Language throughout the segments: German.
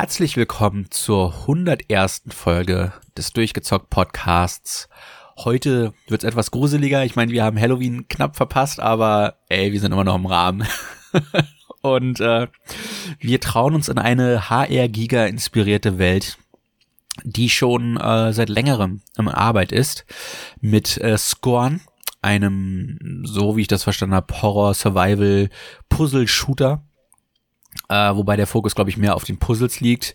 Herzlich willkommen zur 101. Folge des Durchgezockt Podcasts. Heute wird's etwas gruseliger. Ich meine, wir haben Halloween knapp verpasst, aber ey, wir sind immer noch im Rahmen. Und äh, wir trauen uns in eine HR-Giga inspirierte Welt, die schon äh, seit längerem im Arbeit ist, mit äh, Scorn, einem, so wie ich das verstanden habe, Horror-Survival-Puzzle-Shooter äh, wobei der Fokus, glaube ich, mehr auf den Puzzles liegt.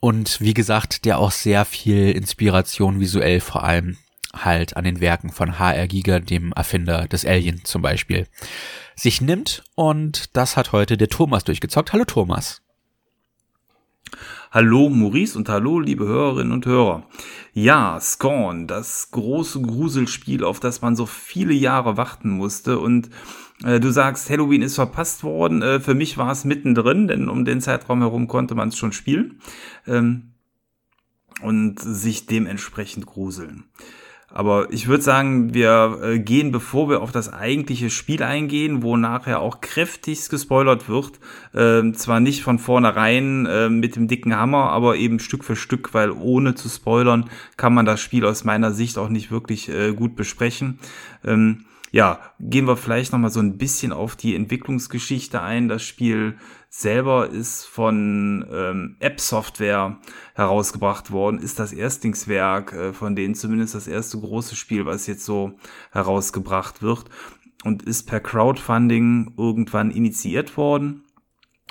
Und wie gesagt, der auch sehr viel Inspiration visuell vor allem halt an den Werken von HR Giga, dem Erfinder des Alien zum Beispiel, sich nimmt. Und das hat heute der Thomas durchgezockt. Hallo Thomas. Hallo Maurice und hallo liebe Hörerinnen und Hörer. Ja, Scorn, das große Gruselspiel, auf das man so viele Jahre warten musste und Du sagst, Halloween ist verpasst worden. Äh, für mich war es mittendrin, denn um den Zeitraum herum konnte man es schon spielen ähm, und sich dementsprechend gruseln. Aber ich würde sagen, wir äh, gehen, bevor wir auf das eigentliche Spiel eingehen, wo nachher auch kräftigst gespoilert wird, äh, zwar nicht von vornherein äh, mit dem dicken Hammer, aber eben Stück für Stück, weil ohne zu spoilern kann man das Spiel aus meiner Sicht auch nicht wirklich äh, gut besprechen. Ähm, ja, gehen wir vielleicht noch mal so ein bisschen auf die Entwicklungsgeschichte ein. Das Spiel selber ist von ähm, App Software herausgebracht worden, ist das Erstlingswerk äh, von denen zumindest das erste große Spiel, was jetzt so herausgebracht wird und ist per Crowdfunding irgendwann initiiert worden.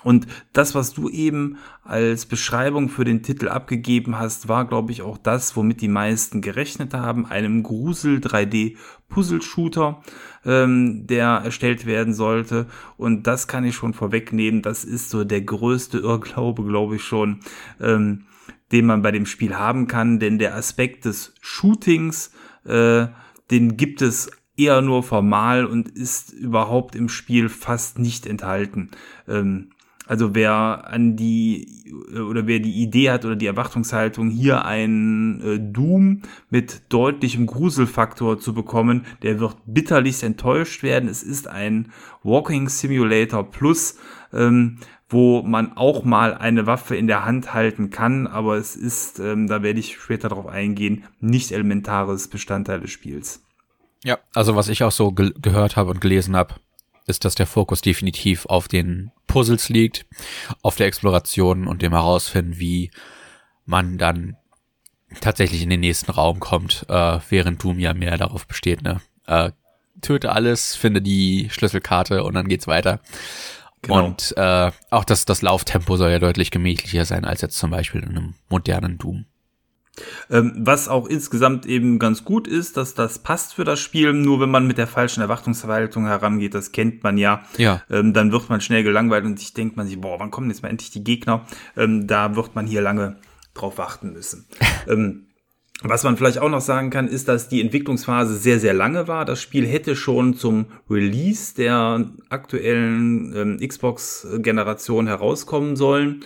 Und das, was du eben als Beschreibung für den Titel abgegeben hast, war, glaube ich, auch das, womit die meisten gerechnet haben. Einem Grusel 3D Puzzle-Shooter, ähm, der erstellt werden sollte. Und das kann ich schon vorwegnehmen. Das ist so der größte Irrglaube, glaube ich schon, ähm, den man bei dem Spiel haben kann. Denn der Aspekt des Shootings, äh, den gibt es eher nur formal und ist überhaupt im Spiel fast nicht enthalten. Ähm, also wer an die oder wer die Idee hat oder die Erwartungshaltung, hier ein äh, Doom mit deutlichem Gruselfaktor zu bekommen, der wird bitterlich enttäuscht werden. Es ist ein Walking Simulator Plus, ähm, wo man auch mal eine Waffe in der Hand halten kann, aber es ist, ähm, da werde ich später darauf eingehen, nicht elementares Bestandteil des Spiels. Ja, also was ich auch so ge gehört habe und gelesen habe, ist, dass der Fokus definitiv auf den Puzzles liegt, auf der Exploration und dem Herausfinden, wie man dann tatsächlich in den nächsten Raum kommt, äh, während Doom ja mehr darauf besteht, ne? Äh, töte alles, finde die Schlüsselkarte und dann geht's weiter. Genau. Und äh, auch das, das Lauftempo soll ja deutlich gemächlicher sein als jetzt zum Beispiel in einem modernen Doom. Ähm, was auch insgesamt eben ganz gut ist, dass das passt für das Spiel. Nur wenn man mit der falschen Erwartungsverwaltung herangeht, das kennt man ja, ja. Ähm, dann wird man schnell gelangweilt und sich denkt man sich, boah, wann kommen jetzt mal endlich die Gegner? Ähm, da wird man hier lange drauf warten müssen. ähm, was man vielleicht auch noch sagen kann, ist, dass die Entwicklungsphase sehr, sehr lange war. Das Spiel hätte schon zum Release der aktuellen ähm, Xbox-Generation herauskommen sollen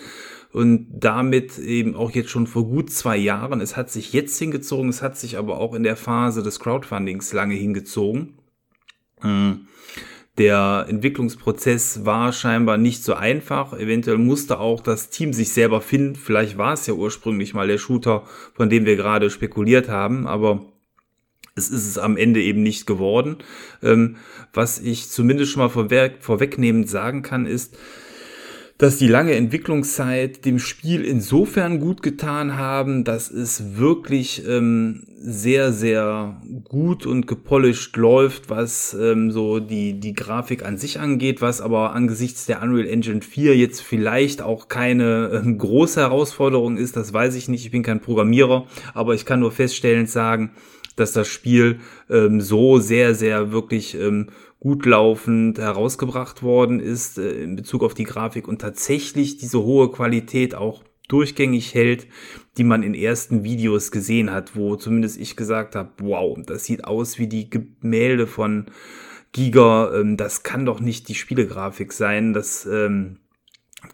und damit eben auch jetzt schon vor gut zwei Jahren. Es hat sich jetzt hingezogen, es hat sich aber auch in der Phase des Crowdfundings lange hingezogen. Hm. Der Entwicklungsprozess war scheinbar nicht so einfach. Eventuell musste auch das Team sich selber finden. Vielleicht war es ja ursprünglich mal der Shooter, von dem wir gerade spekuliert haben, aber es ist es am Ende eben nicht geworden. Ähm, was ich zumindest schon mal vorwegnehmend sagen kann, ist, dass die lange Entwicklungszeit dem Spiel insofern gut getan haben, dass es wirklich ähm, sehr, sehr gut und gepolished läuft, was ähm, so die, die Grafik an sich angeht, was aber angesichts der Unreal Engine 4 jetzt vielleicht auch keine ähm, große Herausforderung ist, das weiß ich nicht, ich bin kein Programmierer, aber ich kann nur feststellend sagen, dass das Spiel ähm, so sehr, sehr wirklich ähm, gut laufend herausgebracht worden ist äh, in Bezug auf die Grafik und tatsächlich diese hohe Qualität auch durchgängig hält, die man in ersten Videos gesehen hat, wo zumindest ich gesagt habe, wow, das sieht aus wie die Gemälde von Giga, ähm, das kann doch nicht die Spielegrafik sein, das ähm,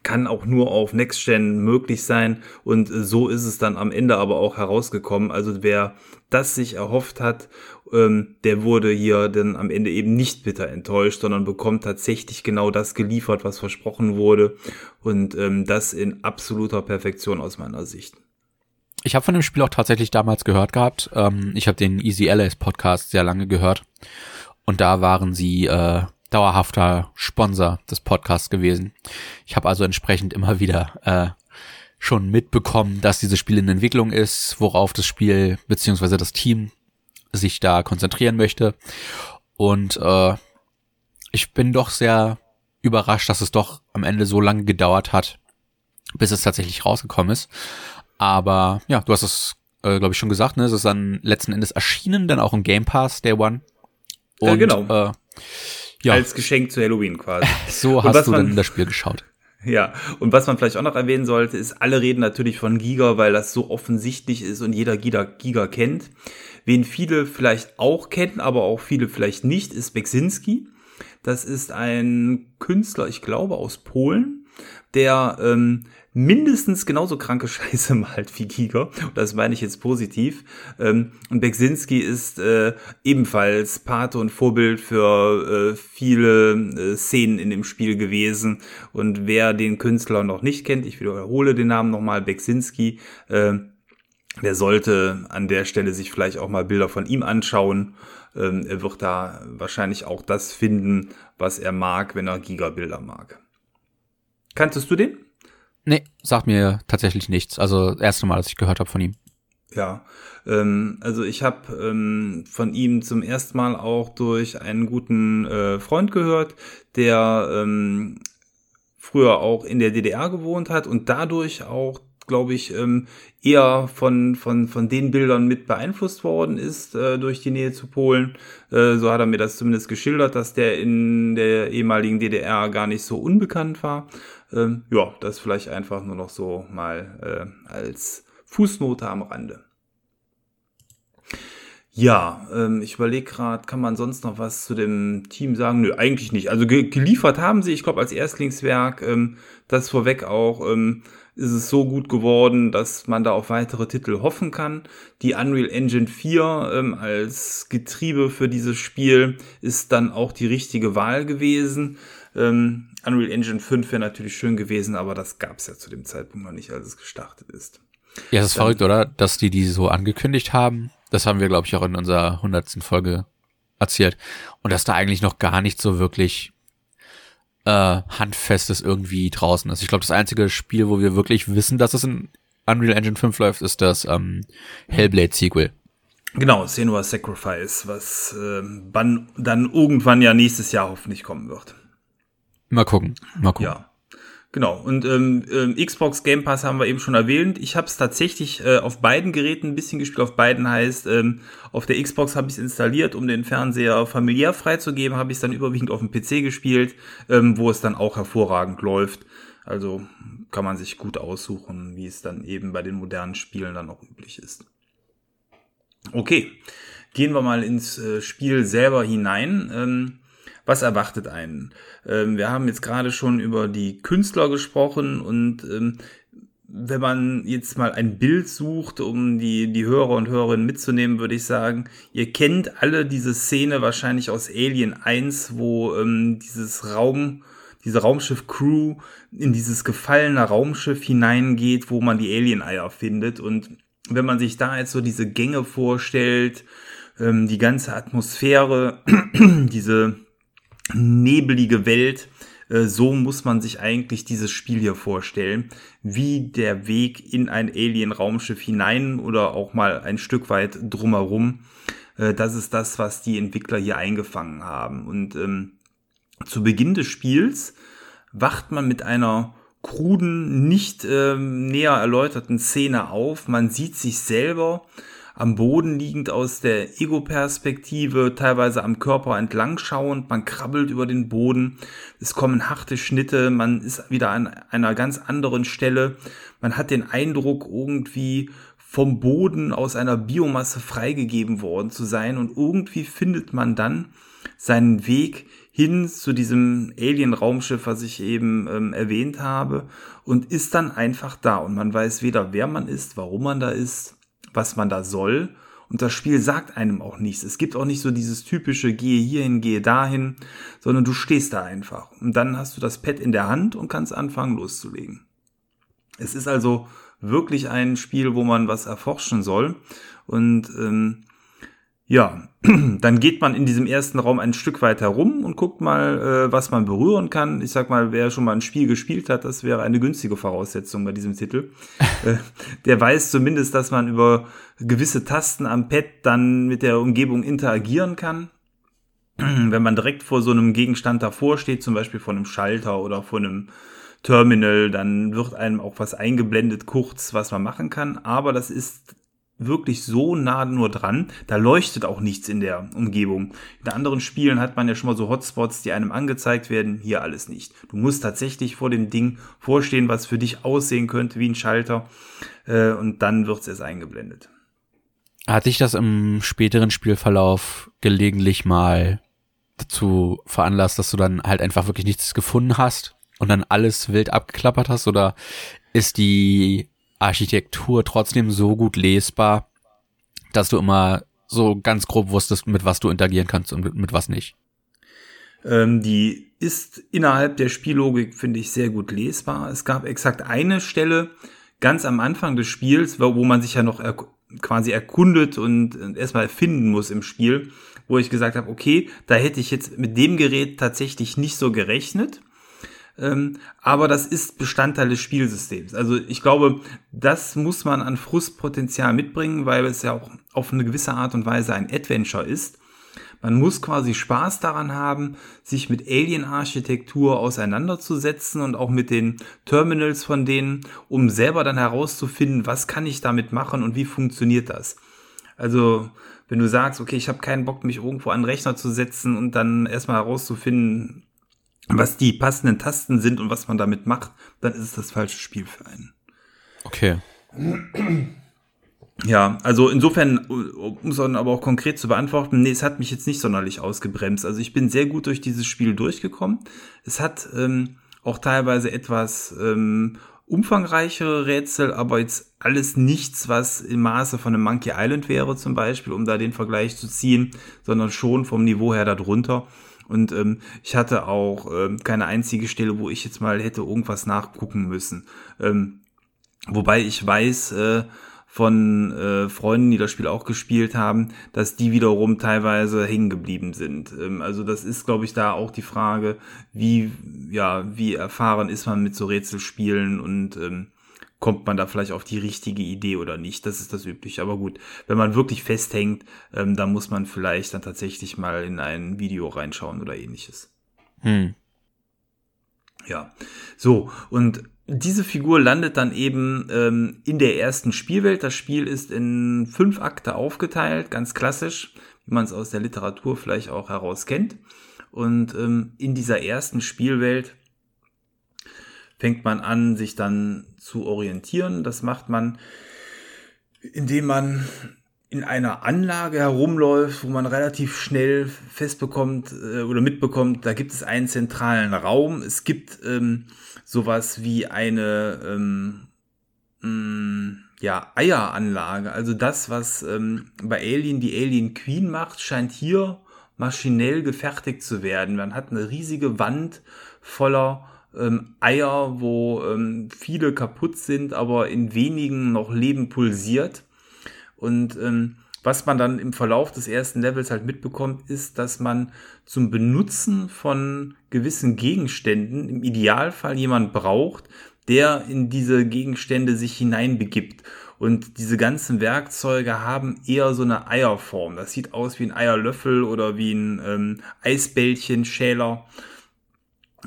kann auch nur auf Next Gen möglich sein und so ist es dann am Ende aber auch herausgekommen. Also wer das sich erhofft hat, ähm, der wurde hier dann am Ende eben nicht bitter enttäuscht, sondern bekommt tatsächlich genau das geliefert, was versprochen wurde und ähm, das in absoluter Perfektion aus meiner Sicht. Ich habe von dem Spiel auch tatsächlich damals gehört gehabt. Ähm, ich habe den Easy Allies Podcast sehr lange gehört und da waren sie äh, dauerhafter Sponsor des Podcasts gewesen. Ich habe also entsprechend immer wieder äh, schon mitbekommen, dass dieses Spiel in Entwicklung ist, worauf das Spiel beziehungsweise das Team sich da konzentrieren möchte. Und äh, ich bin doch sehr überrascht, dass es doch am Ende so lange gedauert hat, bis es tatsächlich rausgekommen ist. Aber ja, du hast es, äh, glaube ich, schon gesagt, ne? Es ist dann letzten Endes erschienen, dann auch im Game Pass Day One. Und, äh, genau. Äh, ja. Als Geschenk zu Halloween quasi. so hast du dann das Spiel geschaut. Ja, und was man vielleicht auch noch erwähnen sollte, ist, alle reden natürlich von Giga, weil das so offensichtlich ist und jeder Giga, Giga kennt. Wen viele vielleicht auch kennen, aber auch viele vielleicht nicht, ist Beksinski. Das ist ein Künstler, ich glaube, aus Polen, der ähm, mindestens genauso kranke Scheiße malt wie Giger. Und das meine ich jetzt positiv. Ähm, und Beksinski ist äh, ebenfalls Pate und Vorbild für äh, viele äh, Szenen in dem Spiel gewesen. Und wer den Künstler noch nicht kennt, ich wiederhole den Namen nochmal, Beksinski, äh, der sollte an der Stelle sich vielleicht auch mal Bilder von ihm anschauen. Ähm, er wird da wahrscheinlich auch das finden, was er mag, wenn er Gigabilder mag. Kanntest du den? Nee, sagt mir tatsächlich nichts. Also das erste Mal, dass ich gehört habe von ihm. Ja, ähm, also ich habe ähm, von ihm zum ersten Mal auch durch einen guten äh, Freund gehört, der ähm, früher auch in der DDR gewohnt hat und dadurch auch glaube ich, ähm, eher von, von, von den Bildern mit beeinflusst worden ist äh, durch die Nähe zu Polen. Äh, so hat er mir das zumindest geschildert, dass der in der ehemaligen DDR gar nicht so unbekannt war. Ähm, ja, das vielleicht einfach nur noch so mal äh, als Fußnote am Rande. Ja, ähm, ich überlege gerade, kann man sonst noch was zu dem Team sagen? Nö, eigentlich nicht. Also ge geliefert haben sie, ich glaube, als Erstlingswerk, ähm, das vorweg auch, ähm, ist es so gut geworden, dass man da auf weitere Titel hoffen kann. Die Unreal Engine 4 ähm, als Getriebe für dieses Spiel ist dann auch die richtige Wahl gewesen. Ähm, Unreal Engine 5 wäre natürlich schön gewesen, aber das gab es ja zu dem Zeitpunkt noch nicht, als es gestartet ist. Ja, das ist dann, verrückt, oder? Dass die die so angekündigt haben. Das haben wir, glaube ich, auch in unserer hundertsten Folge erzählt. Und dass da eigentlich noch gar nicht so wirklich äh, handfestes irgendwie draußen ist. Ich glaube, das einzige Spiel, wo wir wirklich wissen, dass es in Unreal Engine 5 läuft, ist das ähm, Hellblade Sequel. Genau, Senua Sacrifice, was äh, dann irgendwann ja nächstes Jahr hoffentlich kommen wird. Mal gucken, mal gucken. Ja. Genau, und ähm, ähm, Xbox Game Pass haben wir eben schon erwähnt. Ich habe es tatsächlich äh, auf beiden Geräten ein bisschen gespielt. Auf beiden heißt, ähm, auf der Xbox habe ich es installiert, um den Fernseher familiär freizugeben, habe ich es dann überwiegend auf dem PC gespielt, ähm, wo es dann auch hervorragend läuft. Also kann man sich gut aussuchen, wie es dann eben bei den modernen Spielen dann auch üblich ist. Okay, gehen wir mal ins äh, Spiel selber hinein. Ähm, was erwartet einen? Ähm, wir haben jetzt gerade schon über die Künstler gesprochen und ähm, wenn man jetzt mal ein Bild sucht, um die, die Hörer und Hörerinnen mitzunehmen, würde ich sagen, ihr kennt alle diese Szene wahrscheinlich aus Alien 1, wo ähm, dieses Raum, diese Raumschiff-Crew in dieses gefallene Raumschiff hineingeht, wo man die Alien-Eier findet. Und wenn man sich da jetzt so diese Gänge vorstellt, ähm, die ganze Atmosphäre, diese nebelige Welt. Äh, so muss man sich eigentlich dieses Spiel hier vorstellen, wie der Weg in ein Alien-Raumschiff hinein oder auch mal ein Stück weit drumherum. Äh, das ist das, was die Entwickler hier eingefangen haben. Und ähm, zu Beginn des Spiels wacht man mit einer kruden, nicht ähm, näher erläuterten Szene auf. Man sieht sich selber am Boden liegend aus der Ego-Perspektive, teilweise am Körper entlang schauend, man krabbelt über den Boden, es kommen harte Schnitte, man ist wieder an einer ganz anderen Stelle, man hat den Eindruck irgendwie vom Boden aus einer Biomasse freigegeben worden zu sein. Und irgendwie findet man dann seinen Weg hin zu diesem Alien-Raumschiff, was ich eben ähm, erwähnt habe, und ist dann einfach da. Und man weiß weder, wer man ist, warum man da ist, was man da soll. Und das Spiel sagt einem auch nichts. Es gibt auch nicht so dieses typische gehe hierhin, gehe dahin, sondern du stehst da einfach. Und dann hast du das Pad in der Hand und kannst anfangen loszulegen. Es ist also wirklich ein Spiel, wo man was erforschen soll. Und ähm, ja, dann geht man in diesem ersten Raum ein Stück weit herum und guckt mal, äh, was man berühren kann. Ich sag mal, wer schon mal ein Spiel gespielt hat, das wäre eine günstige Voraussetzung bei diesem Titel. äh, der weiß zumindest, dass man über gewisse Tasten am Pad dann mit der Umgebung interagieren kann. Wenn man direkt vor so einem Gegenstand davor steht, zum Beispiel vor einem Schalter oder vor einem Terminal, dann wird einem auch was eingeblendet, kurz, was man machen kann. Aber das ist wirklich so nah nur dran. Da leuchtet auch nichts in der Umgebung. In anderen Spielen hat man ja schon mal so Hotspots, die einem angezeigt werden. Hier alles nicht. Du musst tatsächlich vor dem Ding vorstehen, was für dich aussehen könnte wie ein Schalter. Äh, und dann wird es erst eingeblendet. Hat dich das im späteren Spielverlauf gelegentlich mal dazu veranlasst, dass du dann halt einfach wirklich nichts gefunden hast und dann alles wild abgeklappert hast? Oder ist die Architektur trotzdem so gut lesbar, dass du immer so ganz grob wusstest, mit was du interagieren kannst und mit, was nicht? Ähm, die ist innerhalb der Spiellogik, finde ich, sehr gut lesbar. Es gab exakt eine Stelle ganz am Anfang des Spiels, wo, man sich ja noch er quasi erkundet und erstmal erfinden muss im Spiel, wo ich gesagt habe, okay, da hätte ich jetzt mit dem Gerät tatsächlich nicht so gerechnet. Ähm, aber das ist Bestandteil des Spielsystems. Also ich glaube, das muss man an Frustpotenzial mitbringen, weil es ja auch auf eine gewisse Art und Weise ein Adventure ist. Man muss quasi Spaß daran haben, sich mit Alien-Architektur auseinanderzusetzen und auch mit den Terminals von denen, um selber dann herauszufinden, was kann ich damit machen und wie funktioniert das. Also wenn du sagst, okay, ich habe keinen Bock, mich irgendwo an den Rechner zu setzen und dann erstmal herauszufinden, was die passenden Tasten sind und was man damit macht, dann ist es das falsche Spiel für einen. Okay. Ja, also insofern, um es aber auch konkret zu beantworten, nee, es hat mich jetzt nicht sonderlich ausgebremst. Also ich bin sehr gut durch dieses Spiel durchgekommen. Es hat ähm, auch teilweise etwas ähm, umfangreichere Rätsel, aber jetzt alles nichts, was im Maße von einem Monkey Island wäre zum Beispiel, um da den Vergleich zu ziehen, sondern schon vom Niveau her darunter. Und ähm, ich hatte auch ähm, keine einzige Stelle, wo ich jetzt mal hätte irgendwas nachgucken müssen. Ähm, wobei ich weiß äh, von äh, Freunden, die das Spiel auch gespielt haben, dass die wiederum teilweise hängen geblieben sind. Ähm, also das ist, glaube ich, da auch die Frage, wie ja wie erfahren ist man mit so Rätselspielen und ähm, kommt man da vielleicht auf die richtige Idee oder nicht. Das ist das Übliche. Aber gut, wenn man wirklich festhängt, ähm, dann muss man vielleicht dann tatsächlich mal in ein Video reinschauen oder ähnliches. Hm. Ja, so, und diese Figur landet dann eben ähm, in der ersten Spielwelt. Das Spiel ist in fünf Akte aufgeteilt, ganz klassisch, wie man es aus der Literatur vielleicht auch heraus kennt. Und ähm, in dieser ersten Spielwelt fängt man an, sich dann zu orientieren. Das macht man, indem man in einer Anlage herumläuft, wo man relativ schnell festbekommt äh, oder mitbekommt, da gibt es einen zentralen Raum. Es gibt ähm, sowas wie eine ähm, mh, mm, ja, Eieranlage. Also das, was ähm, bei Alien die Alien Queen macht, scheint hier maschinell gefertigt zu werden. Man hat eine riesige Wand voller ähm, Eier, wo ähm, viele kaputt sind, aber in wenigen noch Leben pulsiert. Und ähm, was man dann im Verlauf des ersten Levels halt mitbekommt, ist, dass man zum Benutzen von gewissen Gegenständen im Idealfall jemand braucht, der in diese Gegenstände sich hineinbegibt. Und diese ganzen Werkzeuge haben eher so eine Eierform. Das sieht aus wie ein Eierlöffel oder wie ein ähm, Eisbällchen, Schäler.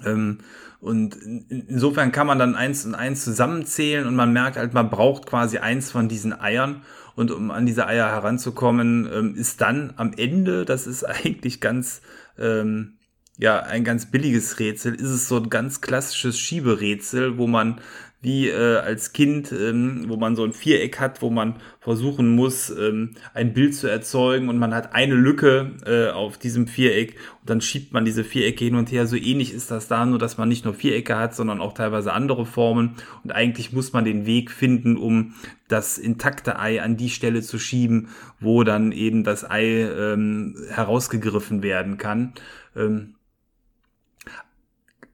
Ähm, und insofern kann man dann eins und eins zusammenzählen und man merkt halt, man braucht quasi eins von diesen Eiern. Und um an diese Eier heranzukommen, ähm, ist dann am Ende, das ist eigentlich ganz, ähm, ja, ein ganz billiges Rätsel, ist es so ein ganz klassisches Schieberätsel, wo man wie äh, als Kind, ähm, wo man so ein Viereck hat, wo man versuchen muss, ähm, ein Bild zu erzeugen und man hat eine Lücke äh, auf diesem Viereck und dann schiebt man diese Vierecke hin und her. So ähnlich ist das da, nur dass man nicht nur Vierecke hat, sondern auch teilweise andere Formen und eigentlich muss man den Weg finden, um das intakte Ei an die Stelle zu schieben, wo dann eben das Ei ähm, herausgegriffen werden kann. Ähm,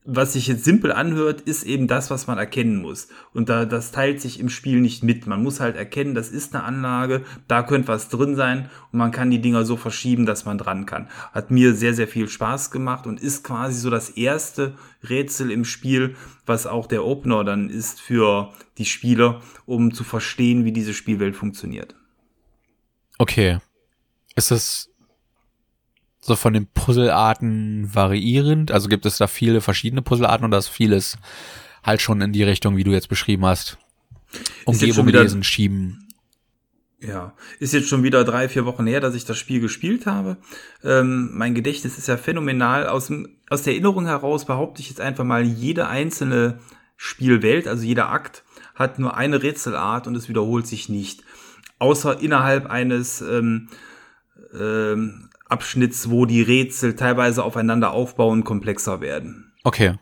was sich jetzt simpel anhört, ist eben das, was man erkennen muss. Und da, das teilt sich im Spiel nicht mit. Man muss halt erkennen, das ist eine Anlage, da könnte was drin sein und man kann die Dinger so verschieben, dass man dran kann. Hat mir sehr, sehr viel Spaß gemacht und ist quasi so das erste Rätsel im Spiel, was auch der Opener dann ist für die Spieler, um zu verstehen, wie diese Spielwelt funktioniert. Okay. Ist das so von den Puzzlearten variierend? Also gibt es da viele verschiedene Puzzlearten oder ist vieles halt schon in die Richtung, wie du jetzt beschrieben hast? Umgebung lesen, schieben. Ja, ist jetzt schon wieder drei, vier Wochen her, dass ich das Spiel gespielt habe. Ähm, mein Gedächtnis ist ja phänomenal. Aus, aus der Erinnerung heraus behaupte ich jetzt einfach mal, jede einzelne Spielwelt, also jeder Akt, hat nur eine Rätselart und es wiederholt sich nicht. Außer innerhalb eines ähm, ähm, Abschnitts, wo die Rätsel teilweise aufeinander aufbauen, komplexer werden. Okay.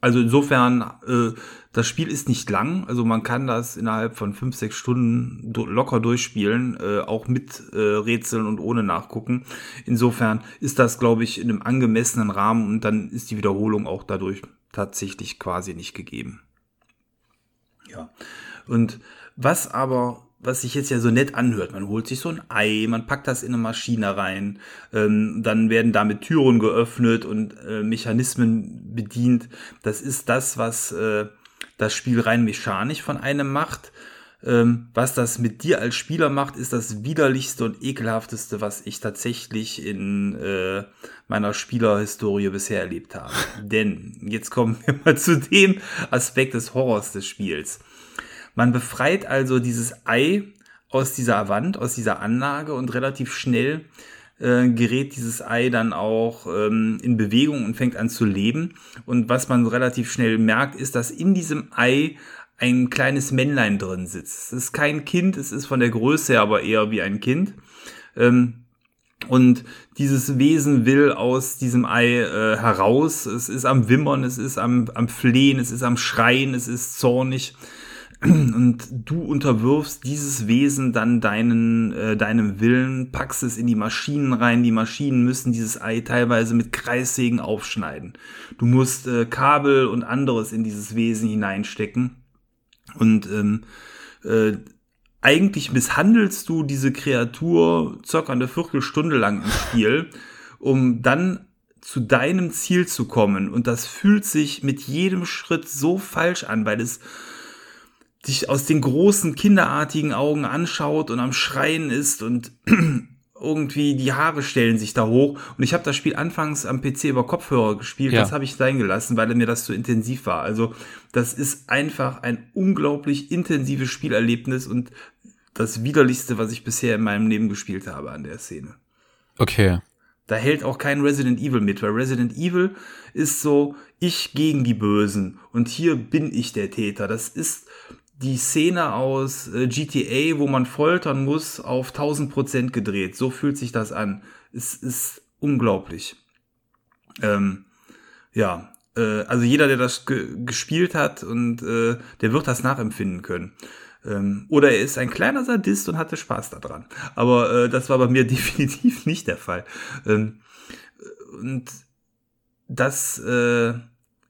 Also insofern, äh, das Spiel ist nicht lang, also man kann das innerhalb von fünf, sechs Stunden do locker durchspielen, äh, auch mit äh, Rätseln und ohne nachgucken. Insofern ist das, glaube ich, in einem angemessenen Rahmen und dann ist die Wiederholung auch dadurch tatsächlich quasi nicht gegeben. Ja. Und was aber was sich jetzt ja so nett anhört. Man holt sich so ein Ei, man packt das in eine Maschine rein, ähm, dann werden damit Türen geöffnet und äh, Mechanismen bedient. Das ist das, was äh, das Spiel rein mechanisch von einem macht. Ähm, was das mit dir als Spieler macht, ist das widerlichste und ekelhafteste, was ich tatsächlich in äh, meiner Spielerhistorie bisher erlebt habe. Denn jetzt kommen wir mal zu dem Aspekt des Horrors des Spiels. Man befreit also dieses Ei aus dieser Wand, aus dieser Anlage und relativ schnell äh, gerät dieses Ei dann auch ähm, in Bewegung und fängt an zu leben. Und was man relativ schnell merkt, ist, dass in diesem Ei ein kleines Männlein drin sitzt. Es ist kein Kind, es ist von der Größe her aber eher wie ein Kind. Ähm, und dieses Wesen will aus diesem Ei äh, heraus. Es ist am Wimmern, es ist am, am Flehen, es ist am Schreien, es ist zornig und du unterwirfst dieses Wesen dann deinen, äh, deinem Willen, packst es in die Maschinen rein. Die Maschinen müssen dieses Ei teilweise mit Kreissägen aufschneiden. Du musst äh, Kabel und anderes in dieses Wesen hineinstecken. Und ähm, äh, eigentlich misshandelst du diese Kreatur circa eine Viertelstunde lang im Spiel, um dann zu deinem Ziel zu kommen. Und das fühlt sich mit jedem Schritt so falsch an, weil es dich aus den großen kinderartigen Augen anschaut und am Schreien ist und irgendwie die Haare stellen sich da hoch. Und ich habe das Spiel anfangs am PC über Kopfhörer gespielt. Ja. Das habe ich sein gelassen, weil mir das zu intensiv war. Also das ist einfach ein unglaublich intensives Spielerlebnis und das widerlichste, was ich bisher in meinem Leben gespielt habe an der Szene. Okay. Da hält auch kein Resident Evil mit, weil Resident Evil ist so ich gegen die Bösen und hier bin ich der Täter. Das ist die Szene aus äh, GTA, wo man foltern muss, auf 1000 Prozent gedreht. So fühlt sich das an. Es ist unglaublich. Ähm, ja, äh, also jeder, der das ge gespielt hat und äh, der wird das nachempfinden können. Ähm, oder er ist ein kleiner Sadist und hatte Spaß daran. Aber äh, das war bei mir definitiv nicht der Fall. Ähm, und das äh,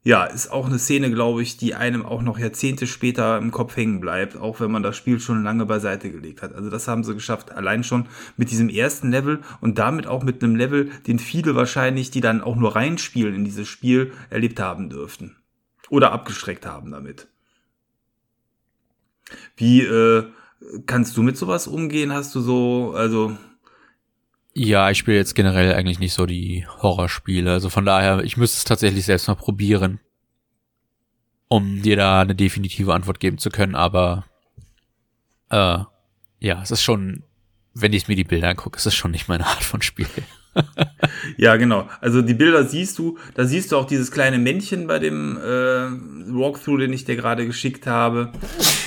ja, ist auch eine Szene, glaube ich, die einem auch noch Jahrzehnte später im Kopf hängen bleibt, auch wenn man das Spiel schon lange beiseite gelegt hat. Also das haben sie geschafft, allein schon mit diesem ersten Level und damit auch mit einem Level, den viele wahrscheinlich, die dann auch nur reinspielen in dieses Spiel, erlebt haben dürften. Oder abgestreckt haben damit. Wie äh, kannst du mit sowas umgehen? Hast du so, also ja, ich spiele jetzt generell eigentlich nicht so die Horrorspiele. Also von daher, ich müsste es tatsächlich selbst mal probieren, um dir da eine definitive Antwort geben zu können. Aber äh, ja, es ist schon, wenn ich mir die Bilder angucke, es ist schon nicht meine Art von Spiel. Ja, genau. Also die Bilder siehst du, da siehst du auch dieses kleine Männchen bei dem äh, Walkthrough, den ich dir gerade geschickt habe.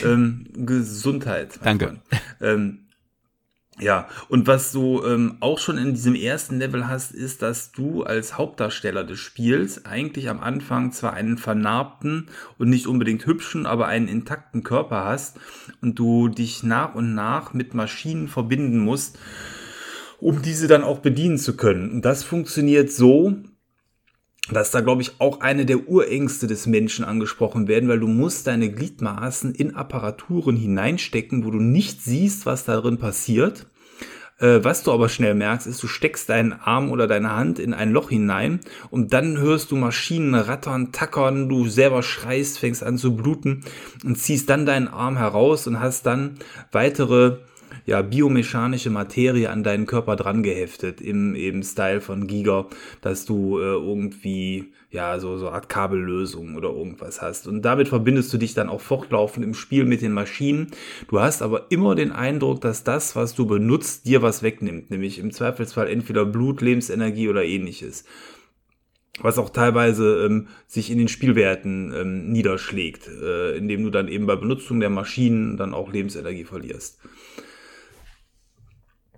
Ähm, Gesundheit. Danke. Ähm, ja, und was du ähm, auch schon in diesem ersten Level hast, ist, dass du als Hauptdarsteller des Spiels eigentlich am Anfang zwar einen vernarbten und nicht unbedingt hübschen, aber einen intakten Körper hast und du dich nach und nach mit Maschinen verbinden musst, um diese dann auch bedienen zu können. Und das funktioniert so, dass da, glaube ich, auch eine der Urängste des Menschen angesprochen werden, weil du musst deine Gliedmaßen in Apparaturen hineinstecken, wo du nicht siehst, was darin passiert. Äh, was du aber schnell merkst, ist, du steckst deinen Arm oder deine Hand in ein Loch hinein und dann hörst du Maschinen rattern, tackern, du selber schreist, fängst an zu bluten und ziehst dann deinen Arm heraus und hast dann weitere ja, biomechanische Materie an deinen Körper dran geheftet, im eben Style von Giga, dass du äh, irgendwie, ja, so, so Art Kabellösung oder irgendwas hast. Und damit verbindest du dich dann auch fortlaufend im Spiel mit den Maschinen. Du hast aber immer den Eindruck, dass das, was du benutzt, dir was wegnimmt, nämlich im Zweifelsfall entweder Blut, Lebensenergie oder ähnliches was auch teilweise ähm, sich in den Spielwerten ähm, niederschlägt, äh, indem du dann eben bei Benutzung der Maschinen dann auch Lebensenergie verlierst.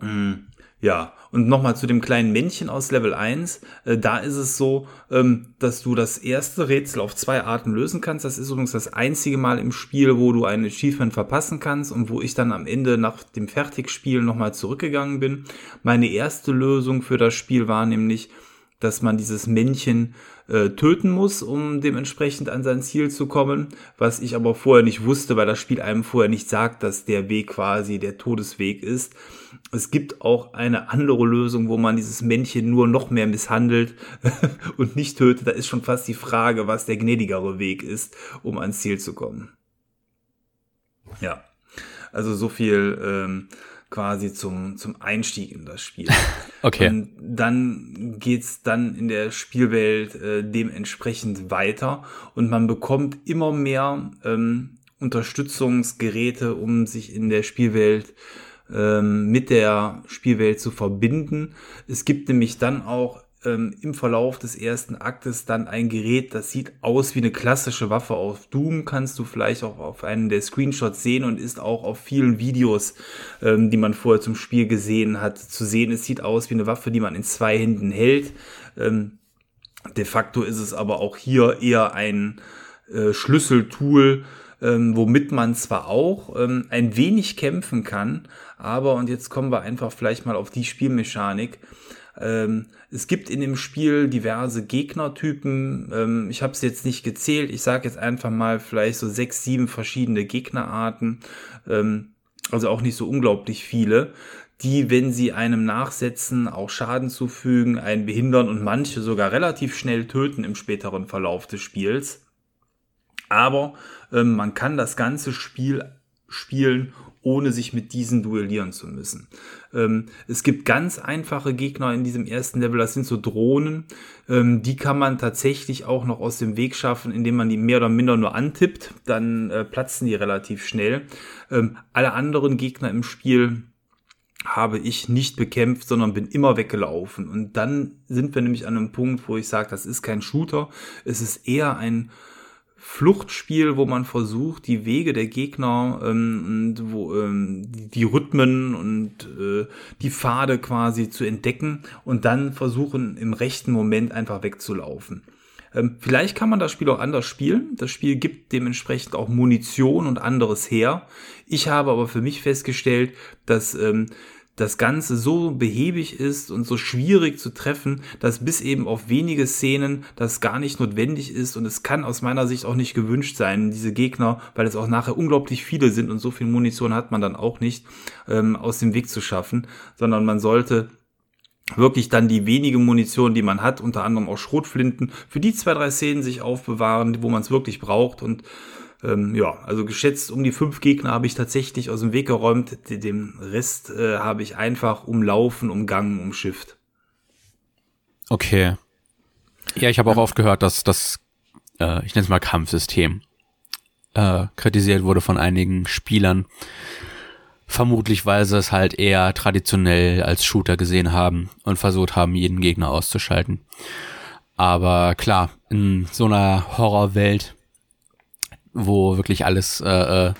Mhm. Ja, und nochmal zu dem kleinen Männchen aus Level 1. Äh, da ist es so, ähm, dass du das erste Rätsel auf zwei Arten lösen kannst. Das ist übrigens das einzige Mal im Spiel, wo du ein Achievement verpassen kannst und wo ich dann am Ende nach dem Fertigspielen nochmal zurückgegangen bin. Meine erste Lösung für das Spiel war nämlich, dass man dieses Männchen äh, töten muss, um dementsprechend an sein Ziel zu kommen, was ich aber vorher nicht wusste, weil das Spiel einem vorher nicht sagt, dass der Weg quasi der Todesweg ist. Es gibt auch eine andere Lösung, wo man dieses Männchen nur noch mehr misshandelt und nicht tötet. Da ist schon fast die Frage, was der gnädigere Weg ist, um ans Ziel zu kommen. Ja, also so viel ähm, quasi zum, zum Einstieg in das Spiel. Okay. Und dann geht's dann in der Spielwelt äh, dementsprechend weiter und man bekommt immer mehr ähm, Unterstützungsgeräte, um sich in der Spielwelt ähm, mit der Spielwelt zu verbinden. Es gibt nämlich dann auch ähm, im Verlauf des ersten Aktes dann ein Gerät, das sieht aus wie eine klassische Waffe auf Doom, kannst du vielleicht auch auf einen der Screenshots sehen und ist auch auf vielen Videos, ähm, die man vorher zum Spiel gesehen hat, zu sehen. Es sieht aus wie eine Waffe, die man in zwei Händen hält. Ähm, de facto ist es aber auch hier eher ein äh, Schlüsseltool, ähm, womit man zwar auch ähm, ein wenig kämpfen kann, aber, und jetzt kommen wir einfach vielleicht mal auf die Spielmechanik, ähm, es gibt in dem Spiel diverse Gegnertypen. Ähm, ich habe es jetzt nicht gezählt. Ich sage jetzt einfach mal vielleicht so sechs, sieben verschiedene Gegnerarten. Ähm, also auch nicht so unglaublich viele die, wenn sie einem nachsetzen, auch Schaden zufügen, einen behindern und manche sogar relativ schnell töten im späteren Verlauf des Spiels. Aber ähm, man kann das ganze Spiel spielen, ohne sich mit diesen duellieren zu müssen. Ähm, es gibt ganz einfache Gegner in diesem ersten Level, das sind so Drohnen. Ähm, die kann man tatsächlich auch noch aus dem Weg schaffen, indem man die mehr oder minder nur antippt. Dann äh, platzen die relativ schnell. Ähm, alle anderen Gegner im Spiel habe ich nicht bekämpft, sondern bin immer weggelaufen. Und dann sind wir nämlich an einem Punkt, wo ich sage, das ist kein Shooter, es ist eher ein Fluchtspiel, wo man versucht, die Wege der Gegner ähm, und wo, ähm, die Rhythmen und äh, die Pfade quasi zu entdecken und dann versuchen, im rechten Moment einfach wegzulaufen. Ähm, vielleicht kann man das Spiel auch anders spielen. Das Spiel gibt dementsprechend auch Munition und anderes her. Ich habe aber für mich festgestellt, dass ähm, das Ganze so behäbig ist und so schwierig zu treffen, dass bis eben auf wenige Szenen das gar nicht notwendig ist und es kann aus meiner Sicht auch nicht gewünscht sein, diese Gegner, weil es auch nachher unglaublich viele sind und so viel Munition hat man dann auch nicht, ähm, aus dem Weg zu schaffen, sondern man sollte wirklich dann die wenige Munition, die man hat, unter anderem auch Schrotflinten, für die zwei, drei Szenen sich aufbewahren, wo man es wirklich braucht und ähm, ja, also geschätzt um die fünf Gegner habe ich tatsächlich aus dem Weg geräumt. Den Rest äh, habe ich einfach umlaufen, umgangen, umschifft. Okay. Ja, ich habe auch oft gehört, dass das, äh, ich nenne es mal Kampfsystem, äh, kritisiert wurde von einigen Spielern. Vermutlich, weil sie es halt eher traditionell als Shooter gesehen haben und versucht haben, jeden Gegner auszuschalten. Aber klar, in so einer Horrorwelt, wo wirklich alles äh, äh,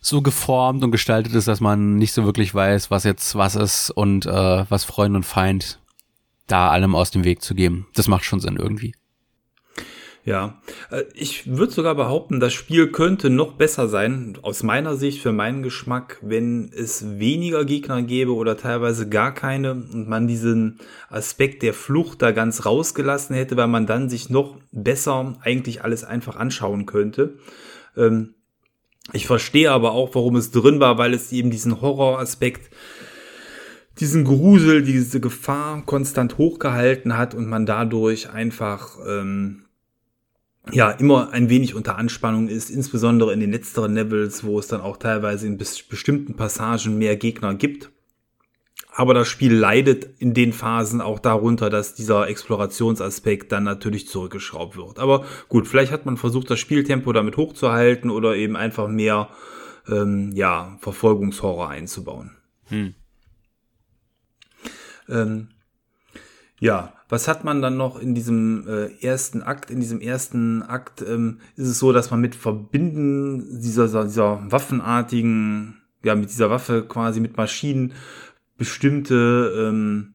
so geformt und gestaltet ist, dass man nicht so wirklich weiß, was jetzt was ist und äh, was Freund und Feind da allem aus dem Weg zu geben. Das macht schon Sinn irgendwie. Ja, äh, ich würde sogar behaupten, das Spiel könnte noch besser sein, aus meiner Sicht, für meinen Geschmack, wenn es weniger Gegner gäbe oder teilweise gar keine und man diesen Aspekt der Flucht da ganz rausgelassen hätte, weil man dann sich noch besser eigentlich alles einfach anschauen könnte. Ähm, ich verstehe aber auch, warum es drin war, weil es eben diesen Horroraspekt diesen Grusel, diese Gefahr konstant hochgehalten hat und man dadurch einfach ähm, ja immer ein wenig unter Anspannung ist, insbesondere in den letzteren Levels, wo es dann auch teilweise in bestimmten Passagen mehr Gegner gibt. Aber das Spiel leidet in den Phasen auch darunter, dass dieser Explorationsaspekt dann natürlich zurückgeschraubt wird. Aber gut, vielleicht hat man versucht, das Spieltempo damit hochzuhalten oder eben einfach mehr ähm, ja, Verfolgungshorror einzubauen. Hm. Ähm, ja, was hat man dann noch in diesem äh, ersten Akt? In diesem ersten Akt ähm, ist es so, dass man mit Verbinden dieser, dieser waffenartigen, ja, mit dieser Waffe quasi mit Maschinen bestimmte ähm,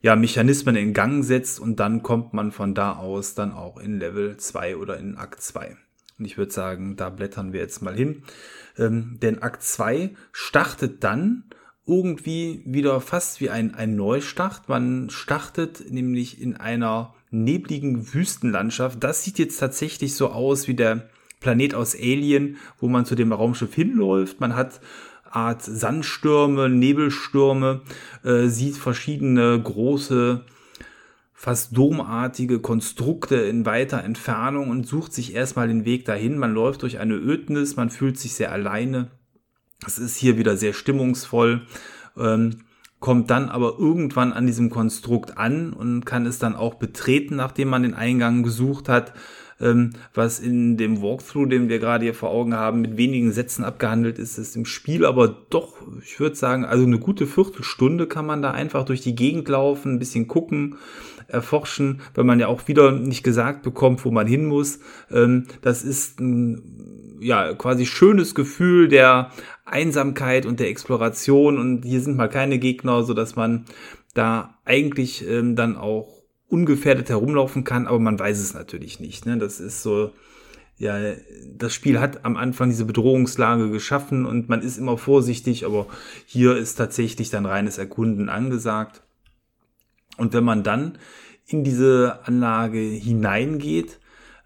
ja, Mechanismen in Gang setzt und dann kommt man von da aus dann auch in Level 2 oder in Akt 2. Und ich würde sagen, da blättern wir jetzt mal hin. Ähm, denn Akt 2 startet dann irgendwie wieder fast wie ein, ein Neustart. Man startet nämlich in einer nebligen Wüstenlandschaft. Das sieht jetzt tatsächlich so aus wie der Planet aus Alien, wo man zu dem Raumschiff hinläuft. Man hat Art Sandstürme, Nebelstürme, äh, sieht verschiedene große, fast domartige Konstrukte in weiter Entfernung und sucht sich erstmal den Weg dahin. Man läuft durch eine Ödnis, man fühlt sich sehr alleine es ist hier wieder sehr stimmungsvoll, ähm, kommt dann aber irgendwann an diesem Konstrukt an und kann es dann auch betreten, nachdem man den Eingang gesucht hat, ähm, was in dem Walkthrough, den wir gerade hier vor Augen haben, mit wenigen Sätzen abgehandelt ist, ist im Spiel aber doch, ich würde sagen, also eine gute Viertelstunde kann man da einfach durch die Gegend laufen, ein bisschen gucken, erforschen, weil man ja auch wieder nicht gesagt bekommt, wo man hin muss. Ähm, das ist ein ja quasi schönes Gefühl der Einsamkeit und der Exploration und hier sind mal keine Gegner, so dass man da eigentlich ähm, dann auch ungefährdet herumlaufen kann, aber man weiß es natürlich nicht. Ne? Das ist so, ja, das Spiel hat am Anfang diese Bedrohungslage geschaffen und man ist immer vorsichtig, aber hier ist tatsächlich dann reines Erkunden angesagt. Und wenn man dann in diese Anlage hineingeht,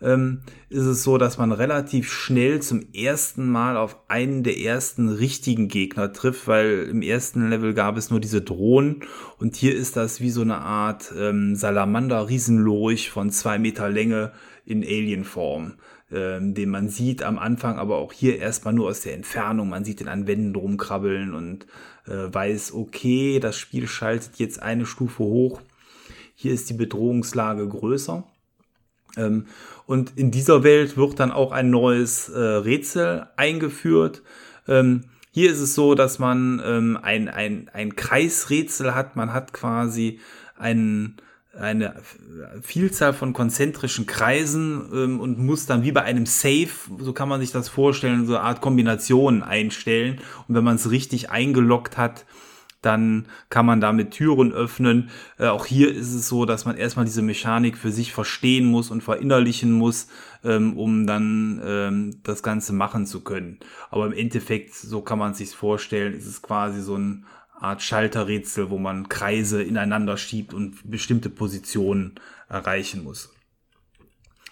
ähm, ist es so, dass man relativ schnell zum ersten Mal auf einen der ersten richtigen Gegner trifft, weil im ersten Level gab es nur diese Drohnen und hier ist das wie so eine Art ähm, Salamander-Riesenlurch von zwei Meter Länge in Alienform. Ähm, den man sieht am Anfang, aber auch hier erstmal nur aus der Entfernung. Man sieht den an Wänden rumkrabbeln und äh, weiß, okay, das Spiel schaltet jetzt eine Stufe hoch. Hier ist die Bedrohungslage größer. Ähm, und in dieser Welt wird dann auch ein neues äh, Rätsel eingeführt. Ähm, hier ist es so, dass man ähm, ein, ein, ein Kreisrätsel hat. Man hat quasi einen, eine Vielzahl von konzentrischen Kreisen ähm, und muss dann wie bei einem Safe, so kann man sich das vorstellen, so eine Art Kombinationen einstellen. Und wenn man es richtig eingeloggt hat, dann kann man damit Türen öffnen. Äh, auch hier ist es so, dass man erstmal diese Mechanik für sich verstehen muss und verinnerlichen muss, ähm, um dann ähm, das Ganze machen zu können. Aber im Endeffekt, so kann man sich vorstellen, ist es quasi so eine Art Schalterrätsel, wo man Kreise ineinander schiebt und bestimmte Positionen erreichen muss.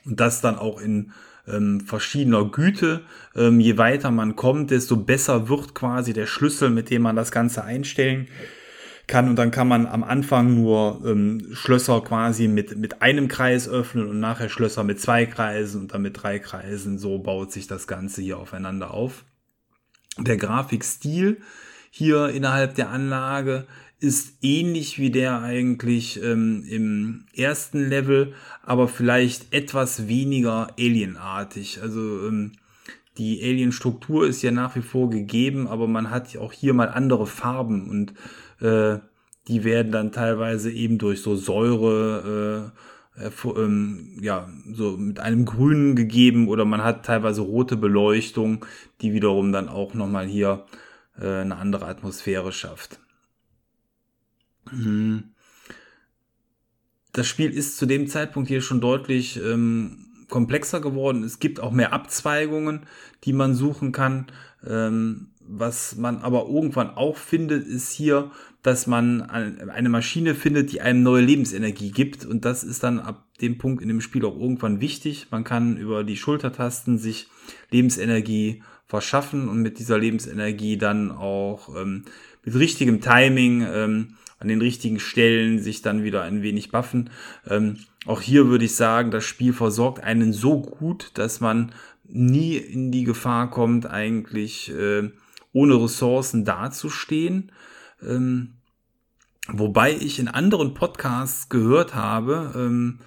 Und das dann auch in ähm, verschiedener Güte. Ähm, je weiter man kommt, desto besser wird quasi der Schlüssel, mit dem man das Ganze einstellen kann. Und dann kann man am Anfang nur ähm, Schlösser quasi mit, mit einem Kreis öffnen und nachher Schlösser mit zwei Kreisen und dann mit drei Kreisen. So baut sich das Ganze hier aufeinander auf. Der Grafikstil hier innerhalb der Anlage ist ähnlich wie der eigentlich ähm, im ersten Level, aber vielleicht etwas weniger alienartig. Also ähm, die Alien-Struktur ist ja nach wie vor gegeben, aber man hat auch hier mal andere Farben und äh, die werden dann teilweise eben durch so Säure äh, ähm, ja, so mit einem Grünen gegeben oder man hat teilweise rote Beleuchtung, die wiederum dann auch nochmal hier äh, eine andere Atmosphäre schafft. Mhm. Das Spiel ist zu dem Zeitpunkt hier schon deutlich ähm, komplexer geworden. Es gibt auch mehr Abzweigungen, die man suchen kann. Ähm, was man aber irgendwann auch findet, ist hier, dass man eine Maschine findet, die einem neue Lebensenergie gibt. Und das ist dann ab dem Punkt in dem Spiel auch irgendwann wichtig. Man kann über die Schultertasten sich Lebensenergie verschaffen und mit dieser Lebensenergie dann auch ähm, mit richtigem Timing ähm, an den richtigen Stellen sich dann wieder ein wenig buffen. Ähm, auch hier würde ich sagen, das Spiel versorgt einen so gut, dass man nie in die Gefahr kommt, eigentlich äh, ohne Ressourcen dazustehen. Ähm, wobei ich in anderen Podcasts gehört habe, ähm,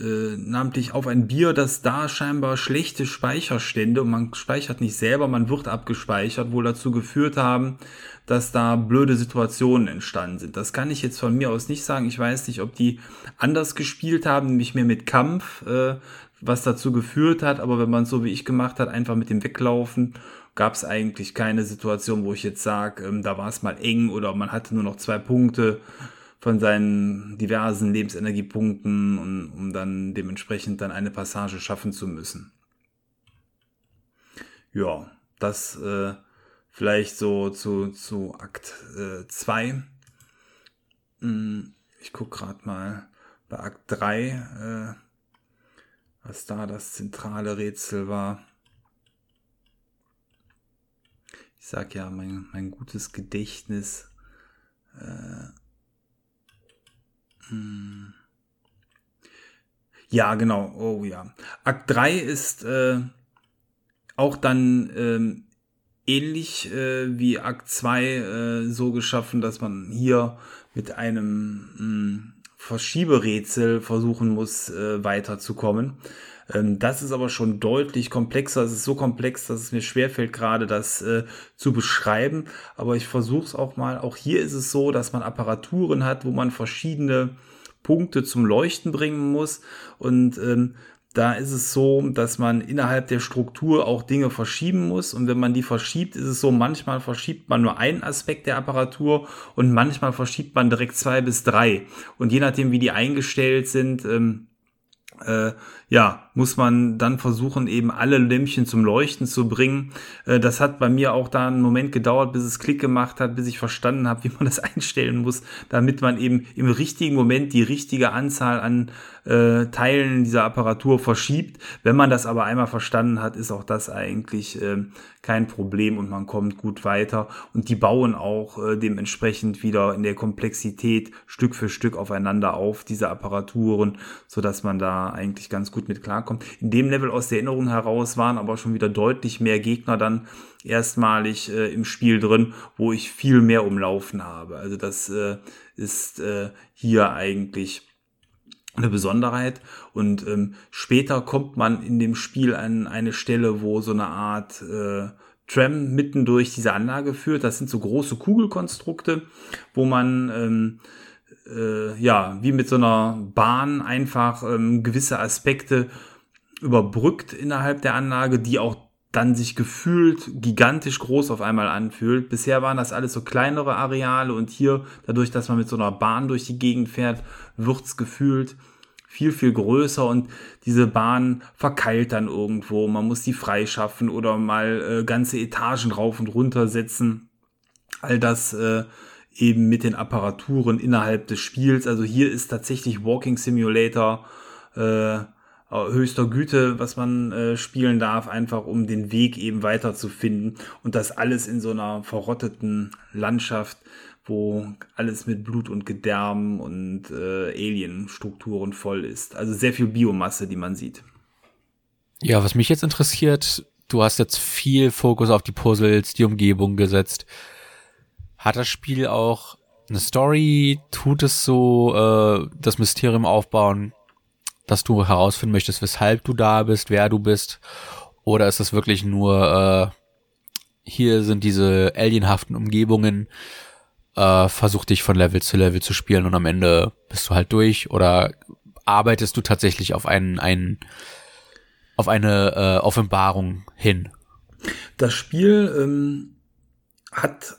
äh, namentlich auf ein Bier, dass da scheinbar schlechte Speicherstände und man speichert nicht selber, man wird abgespeichert, wohl dazu geführt haben, dass da blöde Situationen entstanden sind. Das kann ich jetzt von mir aus nicht sagen. Ich weiß nicht, ob die anders gespielt haben, nämlich mehr mit Kampf, äh, was dazu geführt hat, aber wenn man so wie ich gemacht hat, einfach mit dem Weglaufen, gab es eigentlich keine Situation, wo ich jetzt sage, ähm, da war es mal eng oder man hatte nur noch zwei Punkte von seinen diversen Lebensenergiepunkten, und, um dann dementsprechend dann eine Passage schaffen zu müssen. Ja, das äh, vielleicht so zu, zu Akt 2. Äh, hm, ich gucke gerade mal bei Akt 3, äh, was da das zentrale Rätsel war. Ich sag ja, mein, mein gutes Gedächtnis äh. Ja, genau. Oh ja. Akt 3 ist äh, auch dann ähm, ähnlich äh, wie Akt 2 äh, so geschaffen, dass man hier mit einem mh, hm, Verschieberätsel versuchen muss, äh, weiterzukommen. Ähm, das ist aber schon deutlich komplexer. Es ist so komplex, dass es mir schwerfällt, gerade das äh, zu beschreiben. Aber ich versuche es auch mal. Auch hier ist es so, dass man Apparaturen hat, wo man verschiedene Punkte zum Leuchten bringen muss. Und ähm, da ist es so, dass man innerhalb der Struktur auch Dinge verschieben muss. Und wenn man die verschiebt, ist es so, manchmal verschiebt man nur einen Aspekt der Apparatur und manchmal verschiebt man direkt zwei bis drei. Und je nachdem, wie die eingestellt sind, ähm, äh, ja, muss man dann versuchen, eben alle Lämpchen zum Leuchten zu bringen. Äh, das hat bei mir auch da einen Moment gedauert, bis es Klick gemacht hat, bis ich verstanden habe, wie man das einstellen muss, damit man eben im richtigen Moment die richtige Anzahl an äh, Teilen dieser Apparatur verschiebt. Wenn man das aber einmal verstanden hat, ist auch das eigentlich äh, kein Problem und man kommt gut weiter. Und die bauen auch äh, dementsprechend wieder in der Komplexität Stück für Stück aufeinander auf, diese Apparaturen, so dass man da eigentlich ganz gut mit klarkommt. In dem Level aus der Erinnerung heraus waren aber schon wieder deutlich mehr Gegner dann erstmalig äh, im Spiel drin, wo ich viel mehr umlaufen habe. Also das äh, ist äh, hier eigentlich eine Besonderheit. Und ähm, später kommt man in dem Spiel an eine Stelle, wo so eine Art äh, Tram mitten durch diese Anlage führt. Das sind so große Kugelkonstrukte, wo man ähm, äh, ja wie mit so einer Bahn einfach ähm, gewisse Aspekte überbrückt innerhalb der Anlage, die auch dann sich gefühlt gigantisch groß auf einmal anfühlt. Bisher waren das alles so kleinere Areale und hier, dadurch, dass man mit so einer Bahn durch die Gegend fährt, wird's gefühlt viel, viel größer und diese Bahn verkeilt dann irgendwo. Man muss die freischaffen oder mal äh, ganze Etagen rauf und runter setzen. All das äh, eben mit den Apparaturen innerhalb des Spiels. Also hier ist tatsächlich Walking Simulator äh, höchster Güte, was man äh, spielen darf, einfach um den Weg eben weiterzufinden und das alles in so einer verrotteten Landschaft, wo alles mit Blut und Gedärm und äh, Alien-Strukturen voll ist. Also sehr viel Biomasse, die man sieht. Ja, was mich jetzt interessiert, du hast jetzt viel Fokus auf die Puzzles, die Umgebung gesetzt. Hat das Spiel auch eine Story? Tut es so äh, das Mysterium aufbauen? dass du herausfinden möchtest, weshalb du da bist, wer du bist? Oder ist es wirklich nur, äh, hier sind diese alienhaften Umgebungen, äh, versuch dich von Level zu Level zu spielen und am Ende bist du halt durch? Oder arbeitest du tatsächlich auf einen, einen auf eine äh, Offenbarung hin? Das Spiel ähm, hat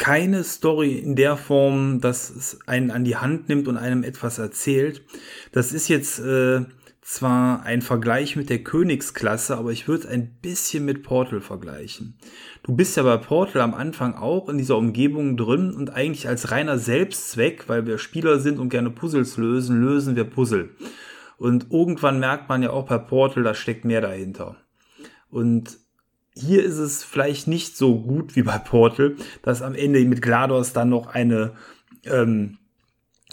keine Story in der Form, dass es einen an die Hand nimmt und einem etwas erzählt. Das ist jetzt äh, zwar ein Vergleich mit der Königsklasse, aber ich würde es ein bisschen mit Portal vergleichen. Du bist ja bei Portal am Anfang auch in dieser Umgebung drin und eigentlich als reiner Selbstzweck, weil wir Spieler sind und gerne Puzzles lösen, lösen wir Puzzle. Und irgendwann merkt man ja auch bei Portal, da steckt mehr dahinter. Und hier ist es vielleicht nicht so gut wie bei Portal, dass am Ende mit GLaDOS dann noch eine ähm,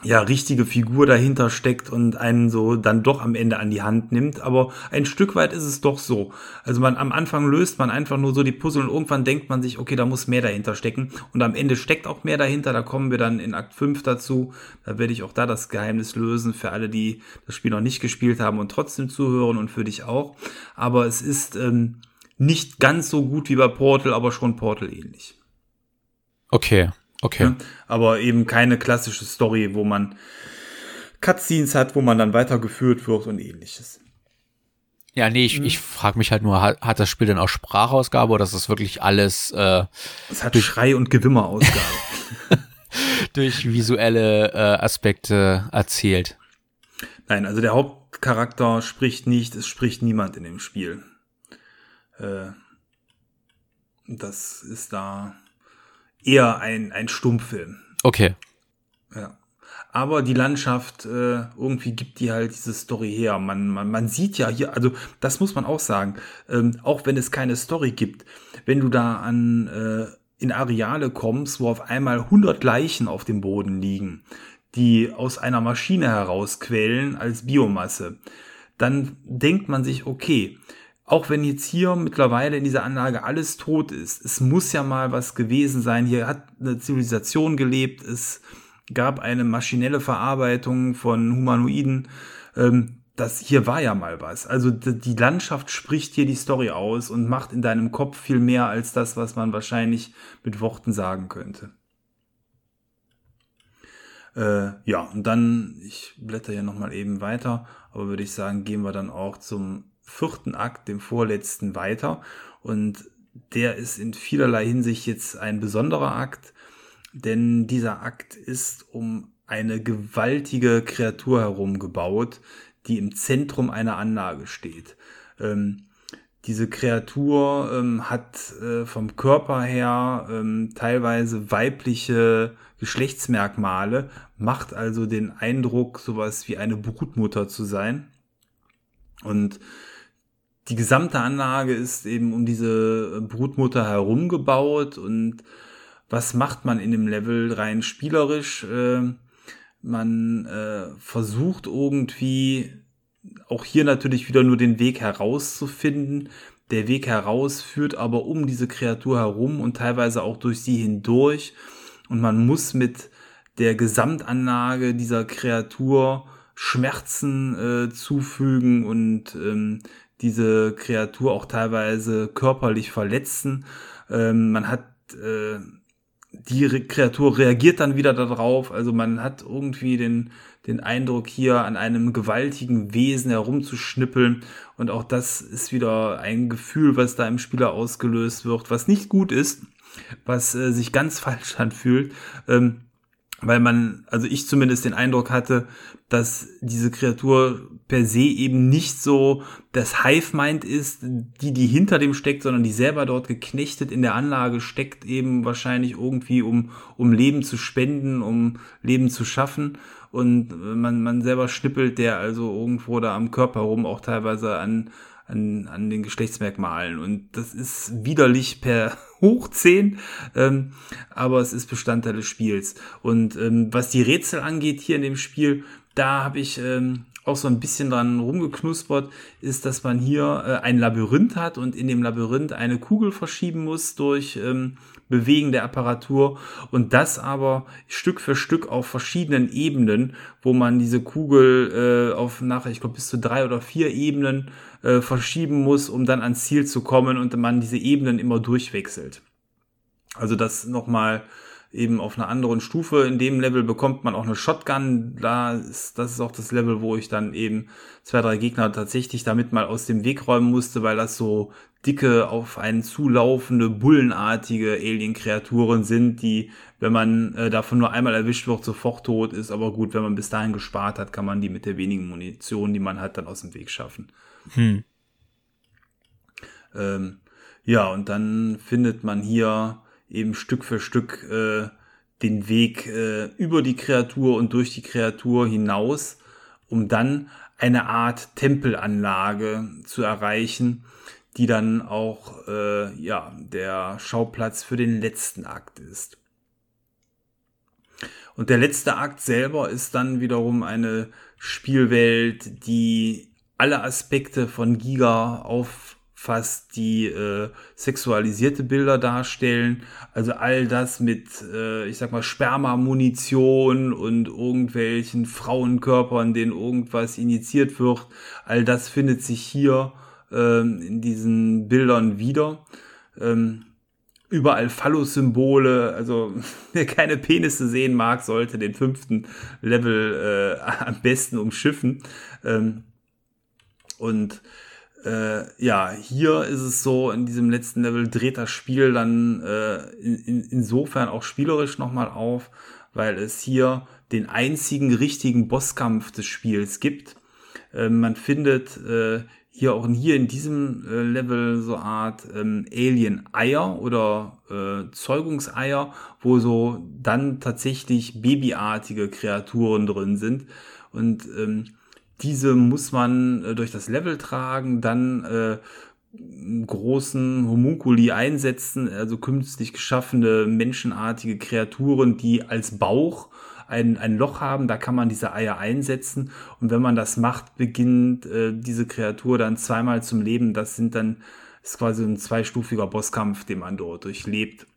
ja, richtige Figur dahinter steckt und einen so dann doch am Ende an die Hand nimmt. Aber ein Stück weit ist es doch so. Also man am Anfang löst man einfach nur so die Puzzle und irgendwann denkt man sich, okay, da muss mehr dahinter stecken. Und am Ende steckt auch mehr dahinter. Da kommen wir dann in Akt 5 dazu. Da werde ich auch da das Geheimnis lösen für alle, die das Spiel noch nicht gespielt haben und trotzdem zuhören und für dich auch. Aber es ist ähm, nicht ganz so gut wie bei Portal, aber schon Portal ähnlich. Okay. Okay. Ja, aber eben keine klassische Story, wo man Cutscenes hat, wo man dann weitergeführt wird und ähnliches. Ja, nee, ich, mhm. ich frage mich halt nur, hat, hat das Spiel denn auch Sprachausgabe oder ist das wirklich alles äh, Es hat durch Schrei- und Gewimmerausgabe. durch visuelle äh, Aspekte erzählt. Nein, also der Hauptcharakter spricht nicht, es spricht niemand in dem Spiel. Äh, das ist da eher ein, ein Stummfilm. Okay. Ja. Aber die Landschaft, äh, irgendwie gibt die halt diese Story her. Man, man, man sieht ja hier, also das muss man auch sagen, ähm, auch wenn es keine Story gibt, wenn du da an äh, in Areale kommst, wo auf einmal 100 Leichen auf dem Boden liegen, die aus einer Maschine herausquellen als Biomasse, dann denkt man sich, okay, auch wenn jetzt hier mittlerweile in dieser Anlage alles tot ist, es muss ja mal was gewesen sein. Hier hat eine Zivilisation gelebt, es gab eine maschinelle Verarbeitung von Humanoiden. Ähm, das hier war ja mal was. Also die Landschaft spricht hier die Story aus und macht in deinem Kopf viel mehr als das, was man wahrscheinlich mit Worten sagen könnte. Äh, ja, und dann, ich blätter hier nochmal eben weiter, aber würde ich sagen, gehen wir dann auch zum vierten Akt, dem vorletzten, weiter. Und der ist in vielerlei Hinsicht jetzt ein besonderer Akt, denn dieser Akt ist um eine gewaltige Kreatur herum gebaut, die im Zentrum einer Anlage steht. Ähm, diese Kreatur ähm, hat äh, vom Körper her ähm, teilweise weibliche Geschlechtsmerkmale, macht also den Eindruck, sowas wie eine Brutmutter zu sein. Und die gesamte Anlage ist eben um diese Brutmutter herum gebaut und was macht man in dem Level rein spielerisch? Äh, man äh, versucht irgendwie auch hier natürlich wieder nur den Weg herauszufinden. Der Weg heraus führt aber um diese Kreatur herum und teilweise auch durch sie hindurch. Und man muss mit der Gesamtanlage dieser Kreatur Schmerzen äh, zufügen und ähm, diese Kreatur auch teilweise körperlich verletzen. Ähm, man hat äh, die Re Kreatur reagiert dann wieder darauf. Also man hat irgendwie den, den Eindruck, hier an einem gewaltigen Wesen herumzuschnippeln. Und auch das ist wieder ein Gefühl, was da im Spieler ausgelöst wird, was nicht gut ist, was äh, sich ganz falsch anfühlt. Ähm, weil man, also ich zumindest den Eindruck hatte, dass diese Kreatur per se eben nicht so das Hive-Mind ist, die, die hinter dem steckt, sondern die selber dort geknechtet in der Anlage steckt, eben wahrscheinlich irgendwie, um, um Leben zu spenden, um Leben zu schaffen. Und man, man selber schnippelt der also irgendwo da am Körper rum, auch teilweise an, an, an den Geschlechtsmerkmalen. Und das ist widerlich per hoch 10, ähm, aber es ist Bestandteil des Spiels. Und ähm, was die Rätsel angeht hier in dem Spiel, da habe ich ähm, auch so ein bisschen dran rumgeknuspert, ist, dass man hier äh, ein Labyrinth hat und in dem Labyrinth eine Kugel verschieben muss durch ähm, Bewegen der Apparatur und das aber Stück für Stück auf verschiedenen Ebenen, wo man diese Kugel äh, auf nachher, ich glaube, bis zu drei oder vier Ebenen äh, verschieben muss, um dann ans Ziel zu kommen und man diese Ebenen immer durchwechselt. Also das nochmal eben auf einer anderen Stufe. In dem Level bekommt man auch eine Shotgun. Da ist, das ist auch das Level, wo ich dann eben zwei, drei Gegner tatsächlich damit mal aus dem Weg räumen musste, weil das so dicke, auf einen zulaufende, bullenartige Alien-Kreaturen sind, die, wenn man äh, davon nur einmal erwischt wird, sofort tot ist. Aber gut, wenn man bis dahin gespart hat, kann man die mit der wenigen Munition, die man hat, dann aus dem Weg schaffen. Hm. Ähm, ja, und dann findet man hier eben Stück für Stück äh, den Weg äh, über die Kreatur und durch die Kreatur hinaus, um dann eine Art Tempelanlage zu erreichen, die dann auch äh, ja der Schauplatz für den letzten Akt ist. Und der letzte Akt selber ist dann wiederum eine Spielwelt, die alle Aspekte von Giga auf fast die äh, sexualisierte Bilder darstellen. Also all das mit, äh, ich sag mal, Spermamunition und irgendwelchen Frauenkörpern, denen irgendwas injiziert wird. All das findet sich hier ähm, in diesen Bildern wieder. Ähm, überall Phallus-Symbole. Also wer keine Penisse sehen mag, sollte den fünften Level äh, am besten umschiffen. Ähm, und äh, ja, hier ist es so, in diesem letzten Level dreht das Spiel dann äh, in, in, insofern auch spielerisch nochmal auf, weil es hier den einzigen richtigen Bosskampf des Spiels gibt. Äh, man findet äh, hier auch hier in diesem äh, Level so Art ähm, Alien-Eier oder äh, Zeugungseier, wo so dann tatsächlich babyartige Kreaturen drin sind. Und ähm, diese muss man äh, durch das Level tragen, dann äh, großen Homunculi einsetzen, also künstlich geschaffene menschenartige Kreaturen, die als Bauch ein, ein Loch haben, da kann man diese Eier einsetzen. Und wenn man das macht, beginnt äh, diese Kreatur dann zweimal zum Leben. Das sind dann ist quasi ein zweistufiger Bosskampf, den man dort durchlebt,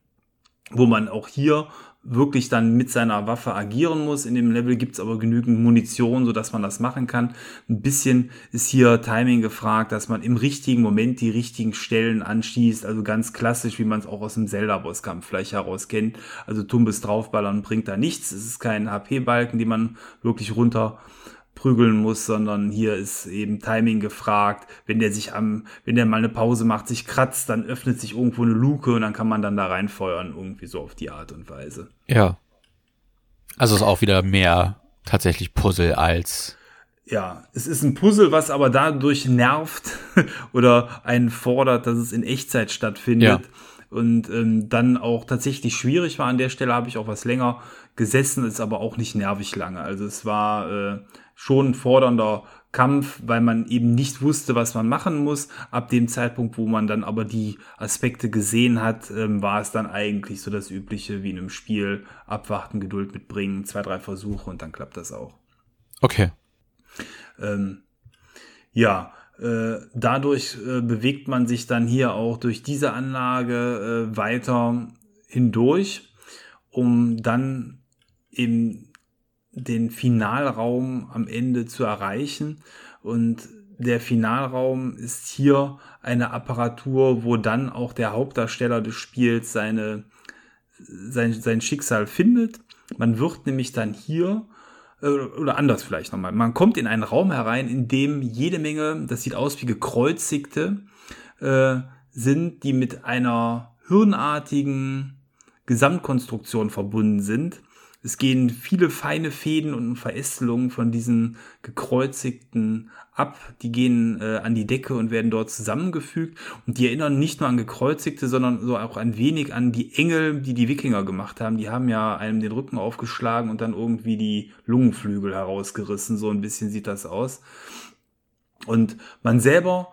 wo man auch hier wirklich dann mit seiner Waffe agieren muss. In dem Level gibt's aber genügend Munition, so dass man das machen kann. Ein bisschen ist hier Timing gefragt, dass man im richtigen Moment die richtigen Stellen anschießt. Also ganz klassisch, wie man es auch aus dem Zelda-Bosskampf vielleicht heraus kennt. Also Tumbes draufballern bringt da nichts. Es ist kein HP-Balken, den man wirklich runter prügeln muss, sondern hier ist eben Timing gefragt. Wenn der sich am, wenn der mal eine Pause macht, sich kratzt, dann öffnet sich irgendwo eine Luke und dann kann man dann da reinfeuern, irgendwie so auf die Art und Weise. Ja. Also ist auch wieder mehr tatsächlich Puzzle als ja, es ist ein Puzzle, was aber dadurch nervt oder einen fordert, dass es in Echtzeit stattfindet. Ja. Und ähm, dann auch tatsächlich schwierig war. An der Stelle habe ich auch was länger gesessen, ist aber auch nicht nervig lange. Also es war äh, schon ein fordernder Kampf, weil man eben nicht wusste, was man machen muss. Ab dem Zeitpunkt, wo man dann aber die Aspekte gesehen hat, ähm, war es dann eigentlich so das Übliche wie in einem Spiel. Abwarten, Geduld mitbringen, zwei, drei Versuche und dann klappt das auch. Okay. Ähm, ja, äh, dadurch äh, bewegt man sich dann hier auch durch diese Anlage äh, weiter hindurch, um dann eben den Finalraum am Ende zu erreichen. Und der Finalraum ist hier eine Apparatur, wo dann auch der Hauptdarsteller des Spiels seine, sein, sein Schicksal findet. Man wird nämlich dann hier, äh, oder anders vielleicht nochmal, man kommt in einen Raum herein, in dem jede Menge, das sieht aus wie gekreuzigte, äh, sind, die mit einer hirnartigen Gesamtkonstruktion verbunden sind es gehen viele feine Fäden und Verästelungen von diesen gekreuzigten ab. Die gehen äh, an die Decke und werden dort zusammengefügt. Und die erinnern nicht nur an gekreuzigte, sondern so auch ein wenig an die Engel, die die Wikinger gemacht haben. Die haben ja einem den Rücken aufgeschlagen und dann irgendwie die Lungenflügel herausgerissen. So ein bisschen sieht das aus. Und man selber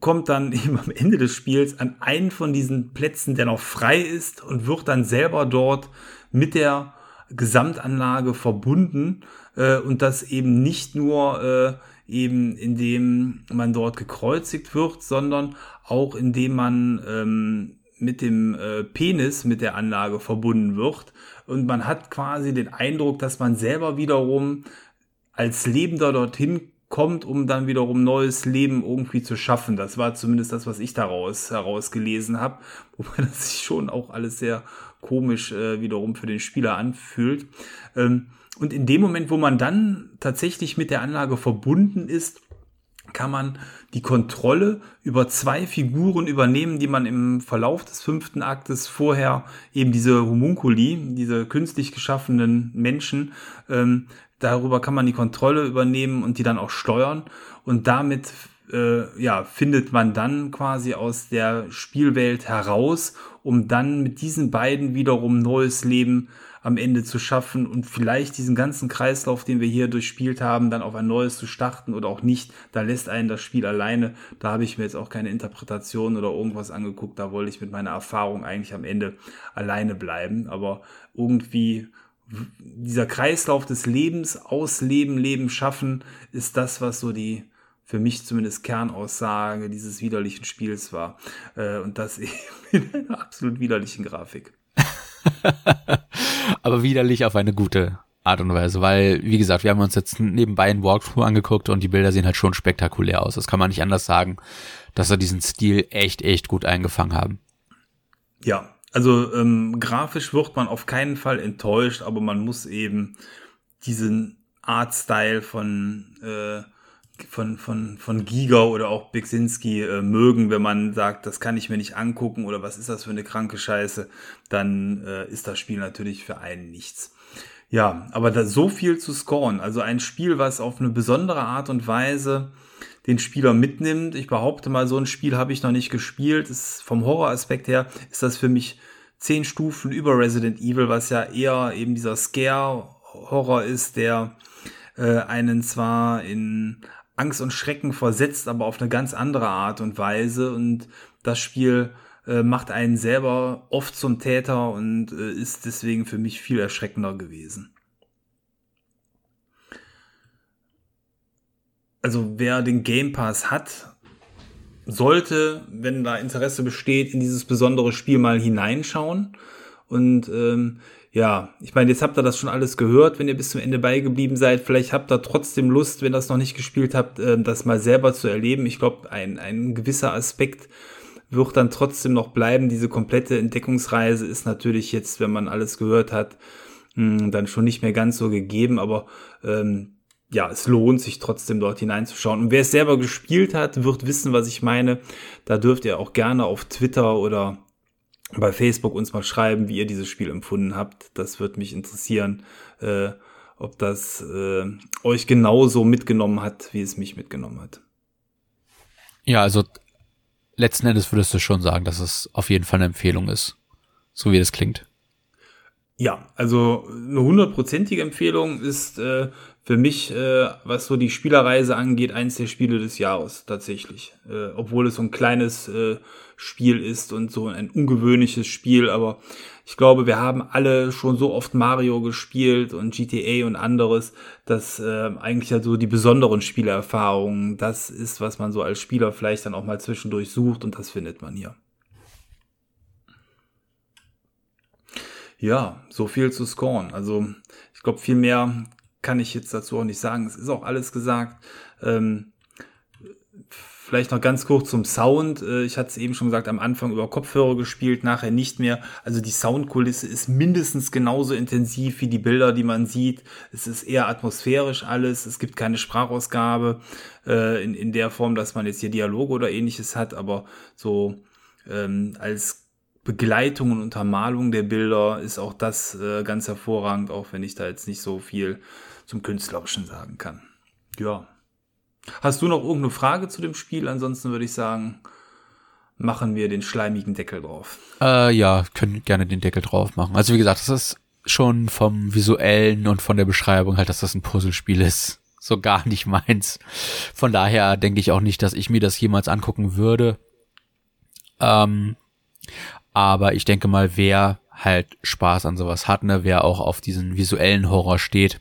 kommt dann eben am Ende des Spiels an einen von diesen Plätzen, der noch frei ist und wird dann selber dort mit der Gesamtanlage verbunden äh, und das eben nicht nur äh, eben indem man dort gekreuzigt wird, sondern auch indem man ähm, mit dem äh, Penis mit der Anlage verbunden wird. Und man hat quasi den Eindruck, dass man selber wiederum als Lebender dorthin kommt, um dann wiederum neues Leben irgendwie zu schaffen. Das war zumindest das, was ich daraus herausgelesen habe, wobei das sich schon auch alles sehr komisch äh, wiederum für den Spieler anfühlt. Ähm, und in dem Moment, wo man dann tatsächlich mit der Anlage verbunden ist, kann man die Kontrolle über zwei Figuren übernehmen, die man im Verlauf des fünften Aktes vorher eben diese Homunculi, diese künstlich geschaffenen Menschen, ähm, darüber kann man die Kontrolle übernehmen und die dann auch steuern und damit äh, ja, findet man dann quasi aus der Spielwelt heraus, um dann mit diesen beiden wiederum neues Leben am Ende zu schaffen und vielleicht diesen ganzen Kreislauf, den wir hier durchspielt haben, dann auf ein neues zu starten oder auch nicht. Da lässt einen das Spiel alleine. Da habe ich mir jetzt auch keine Interpretation oder irgendwas angeguckt. Da wollte ich mit meiner Erfahrung eigentlich am Ende alleine bleiben. Aber irgendwie dieser Kreislauf des Lebens, Ausleben, Leben schaffen, ist das, was so die für mich zumindest Kernaussage dieses widerlichen Spiels war. Äh, und das eben in einer absolut widerlichen Grafik. Aber widerlich auf eine gute Art und Weise, weil, wie gesagt, wir haben uns jetzt nebenbei ein Walkthrough angeguckt und die Bilder sehen halt schon spektakulär aus. Das kann man nicht anders sagen, dass sie diesen Stil echt, echt gut eingefangen haben. Ja, also ähm, grafisch wird man auf keinen Fall enttäuscht, aber man muss eben diesen Artstyle von äh, von, von, von Giga oder auch Bixinski äh, mögen, wenn man sagt, das kann ich mir nicht angucken oder was ist das für eine kranke Scheiße, dann äh, ist das Spiel natürlich für einen nichts. Ja, aber da so viel zu scoren, also ein Spiel, was auf eine besondere Art und Weise den Spieler mitnimmt. Ich behaupte mal, so ein Spiel habe ich noch nicht gespielt. Ist, vom Horroraspekt her ist das für mich zehn Stufen über Resident Evil, was ja eher eben dieser Scare-Horror ist, der äh, einen zwar in Angst und Schrecken versetzt, aber auf eine ganz andere Art und Weise. Und das Spiel äh, macht einen selber oft zum Täter und äh, ist deswegen für mich viel erschreckender gewesen. Also wer den Game Pass hat, sollte, wenn da Interesse besteht, in dieses besondere Spiel mal hineinschauen. Und ähm, ja, ich meine, jetzt habt ihr das schon alles gehört, wenn ihr bis zum Ende beigeblieben seid. Vielleicht habt ihr trotzdem Lust, wenn ihr das noch nicht gespielt habt, ähm, das mal selber zu erleben. Ich glaube, ein, ein gewisser Aspekt wird dann trotzdem noch bleiben. Diese komplette Entdeckungsreise ist natürlich jetzt, wenn man alles gehört hat, hm, dann schon nicht mehr ganz so gegeben, aber ähm, ja, es lohnt sich trotzdem dort hineinzuschauen. Und wer es selber gespielt hat, wird wissen, was ich meine. Da dürft ihr auch gerne auf Twitter oder bei Facebook uns mal schreiben, wie ihr dieses Spiel empfunden habt. Das wird mich interessieren, äh, ob das äh, euch genauso mitgenommen hat, wie es mich mitgenommen hat. Ja, also letzten Endes würdest du schon sagen, dass es auf jeden Fall eine Empfehlung ist, so wie das klingt. Ja, also eine hundertprozentige Empfehlung ist äh, für mich, äh, was so die Spielerreise angeht, eins der Spiele des Jahres tatsächlich. Äh, obwohl es so ein kleines äh, Spiel ist und so ein ungewöhnliches Spiel, aber ich glaube, wir haben alle schon so oft Mario gespielt und GTA und anderes, dass äh, eigentlich ja so die besonderen Spielerfahrungen, das ist, was man so als Spieler vielleicht dann auch mal zwischendurch sucht und das findet man hier. Ja, so viel zu scoren. Also ich glaube, viel mehr kann ich jetzt dazu auch nicht sagen. Es ist auch alles gesagt. Ähm, vielleicht noch ganz kurz zum Sound. Äh, ich hatte es eben schon gesagt, am Anfang über Kopfhörer gespielt, nachher nicht mehr. Also die Soundkulisse ist mindestens genauso intensiv wie die Bilder, die man sieht. Es ist eher atmosphärisch alles. Es gibt keine Sprachausgabe äh, in, in der Form, dass man jetzt hier Dialoge oder ähnliches hat, aber so ähm, als Begleitung und Untermalung der Bilder ist auch das äh, ganz hervorragend, auch wenn ich da jetzt nicht so viel zum Künstlerischen sagen kann. Ja. Hast du noch irgendeine Frage zu dem Spiel? Ansonsten würde ich sagen, machen wir den schleimigen Deckel drauf. Äh, ja, können gerne den Deckel drauf machen. Also wie gesagt, das ist schon vom visuellen und von der Beschreibung halt, dass das ein Puzzlespiel ist. So gar nicht meins. Von daher denke ich auch nicht, dass ich mir das jemals angucken würde. Ähm, aber ich denke mal, wer halt Spaß an sowas hat, ne, wer auch auf diesen visuellen Horror steht,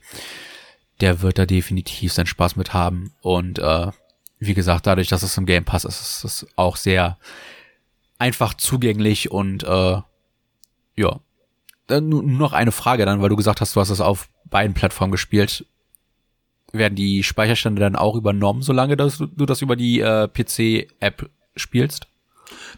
der wird da definitiv seinen Spaß mit haben. Und äh, wie gesagt, dadurch, dass es im Game Pass ist, ist es auch sehr einfach zugänglich und äh, ja. Dann nur noch eine Frage dann, weil du gesagt hast, du hast es auf beiden Plattformen gespielt. Werden die Speicherstände dann auch übernommen, solange dass du, du das über die äh, PC-App spielst?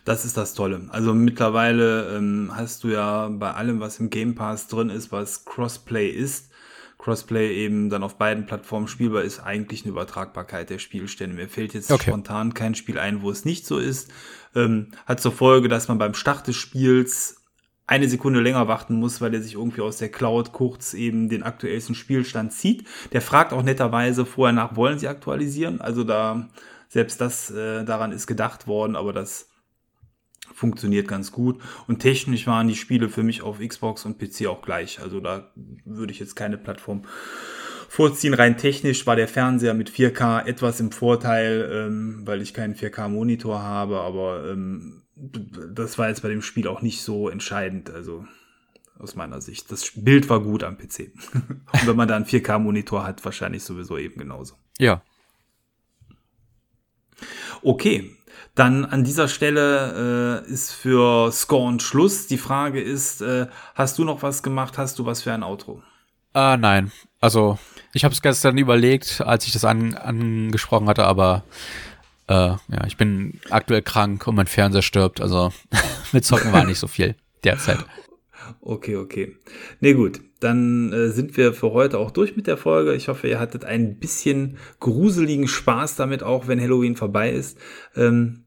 Das ist das Tolle. Also mittlerweile ähm, hast du ja bei allem, was im Game Pass drin ist, was Crossplay ist, Crossplay eben dann auf beiden Plattformen spielbar ist, eigentlich eine Übertragbarkeit der Spielstände. Mir fällt jetzt okay. spontan kein Spiel ein, wo es nicht so ist. Ähm, hat zur Folge, dass man beim Start des Spiels eine Sekunde länger warten muss, weil er sich irgendwie aus der Cloud kurz eben den aktuellsten Spielstand zieht. Der fragt auch netterweise vorher nach, wollen sie aktualisieren? Also da, selbst das, äh, daran ist gedacht worden, aber das funktioniert ganz gut. Und technisch waren die Spiele für mich auf Xbox und PC auch gleich. Also da würde ich jetzt keine Plattform vorziehen. Rein technisch war der Fernseher mit 4K etwas im Vorteil, ähm, weil ich keinen 4K-Monitor habe, aber ähm, das war jetzt bei dem Spiel auch nicht so entscheidend. Also aus meiner Sicht. Das Bild war gut am PC. und wenn man da einen 4K-Monitor hat, wahrscheinlich sowieso eben genauso. Ja. Okay, dann an dieser Stelle äh, ist für Scorn Schluss. Die Frage ist, äh, hast du noch was gemacht? Hast du was für ein Outro? Ah, nein. Also, ich habe es gestern überlegt, als ich das an, angesprochen hatte, aber äh, ja, ich bin aktuell krank und mein Fernseher stirbt. Also, mit Zocken war nicht so viel derzeit. Okay, okay. Nee, gut. Dann äh, sind wir für heute auch durch mit der Folge. Ich hoffe, ihr hattet ein bisschen gruseligen Spaß damit, auch wenn Halloween vorbei ist. Ähm,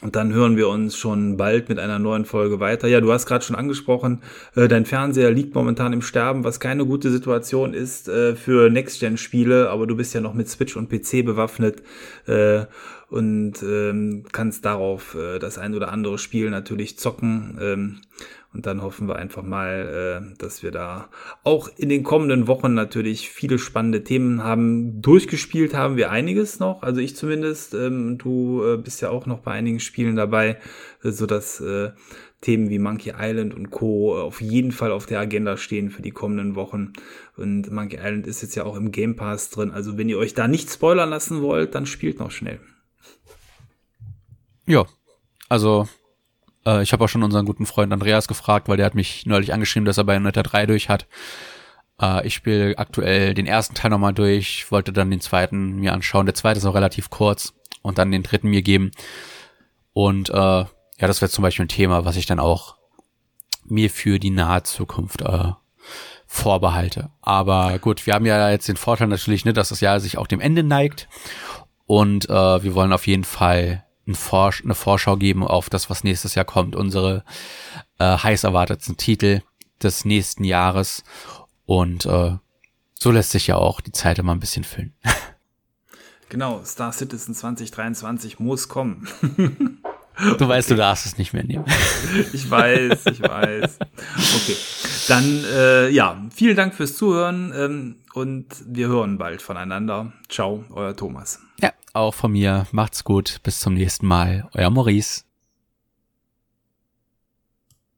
und dann hören wir uns schon bald mit einer neuen Folge weiter. Ja, du hast gerade schon angesprochen, äh, dein Fernseher liegt momentan im Sterben, was keine gute Situation ist äh, für Next-Gen-Spiele, aber du bist ja noch mit Switch und PC bewaffnet äh, und ähm, kannst darauf äh, das ein oder andere Spiel natürlich zocken. Ähm, und dann hoffen wir einfach mal, äh, dass wir da auch in den kommenden Wochen natürlich viele spannende Themen haben. Durchgespielt haben wir einiges noch, also ich zumindest. Ähm, du äh, bist ja auch noch bei einigen Spielen dabei, äh, so dass äh, Themen wie Monkey Island und Co. auf jeden Fall auf der Agenda stehen für die kommenden Wochen. Und Monkey Island ist jetzt ja auch im Game Pass drin. Also wenn ihr euch da nicht spoilern lassen wollt, dann spielt noch schnell. Ja, also äh, ich habe auch schon unseren guten Freund Andreas gefragt, weil der hat mich neulich angeschrieben, dass er bei Bayonetta 3 durch hat. Äh, ich spiele aktuell den ersten Teil nochmal durch, wollte dann den zweiten mir anschauen. Der zweite ist auch relativ kurz und dann den dritten mir geben. Und äh, ja, das wäre zum Beispiel ein Thema, was ich dann auch mir für die nahe Zukunft äh, vorbehalte. Aber gut, wir haben ja jetzt den Vorteil natürlich, ne, dass das Jahr sich auch dem Ende neigt. Und äh, wir wollen auf jeden Fall ein Vorsch eine Vorschau geben auf das, was nächstes Jahr kommt, unsere äh, heiß erwarteten Titel des nächsten Jahres. Und äh, so lässt sich ja auch die Zeit immer ein bisschen füllen. Genau, Star Citizen 2023 muss kommen. Du weißt, okay. du darfst es nicht mehr nehmen. Ich weiß, ich weiß. Okay, dann äh, ja, vielen Dank fürs Zuhören ähm, und wir hören bald voneinander. Ciao, euer Thomas. Ja, auch von mir. Macht's gut. Bis zum nächsten Mal. Euer Maurice.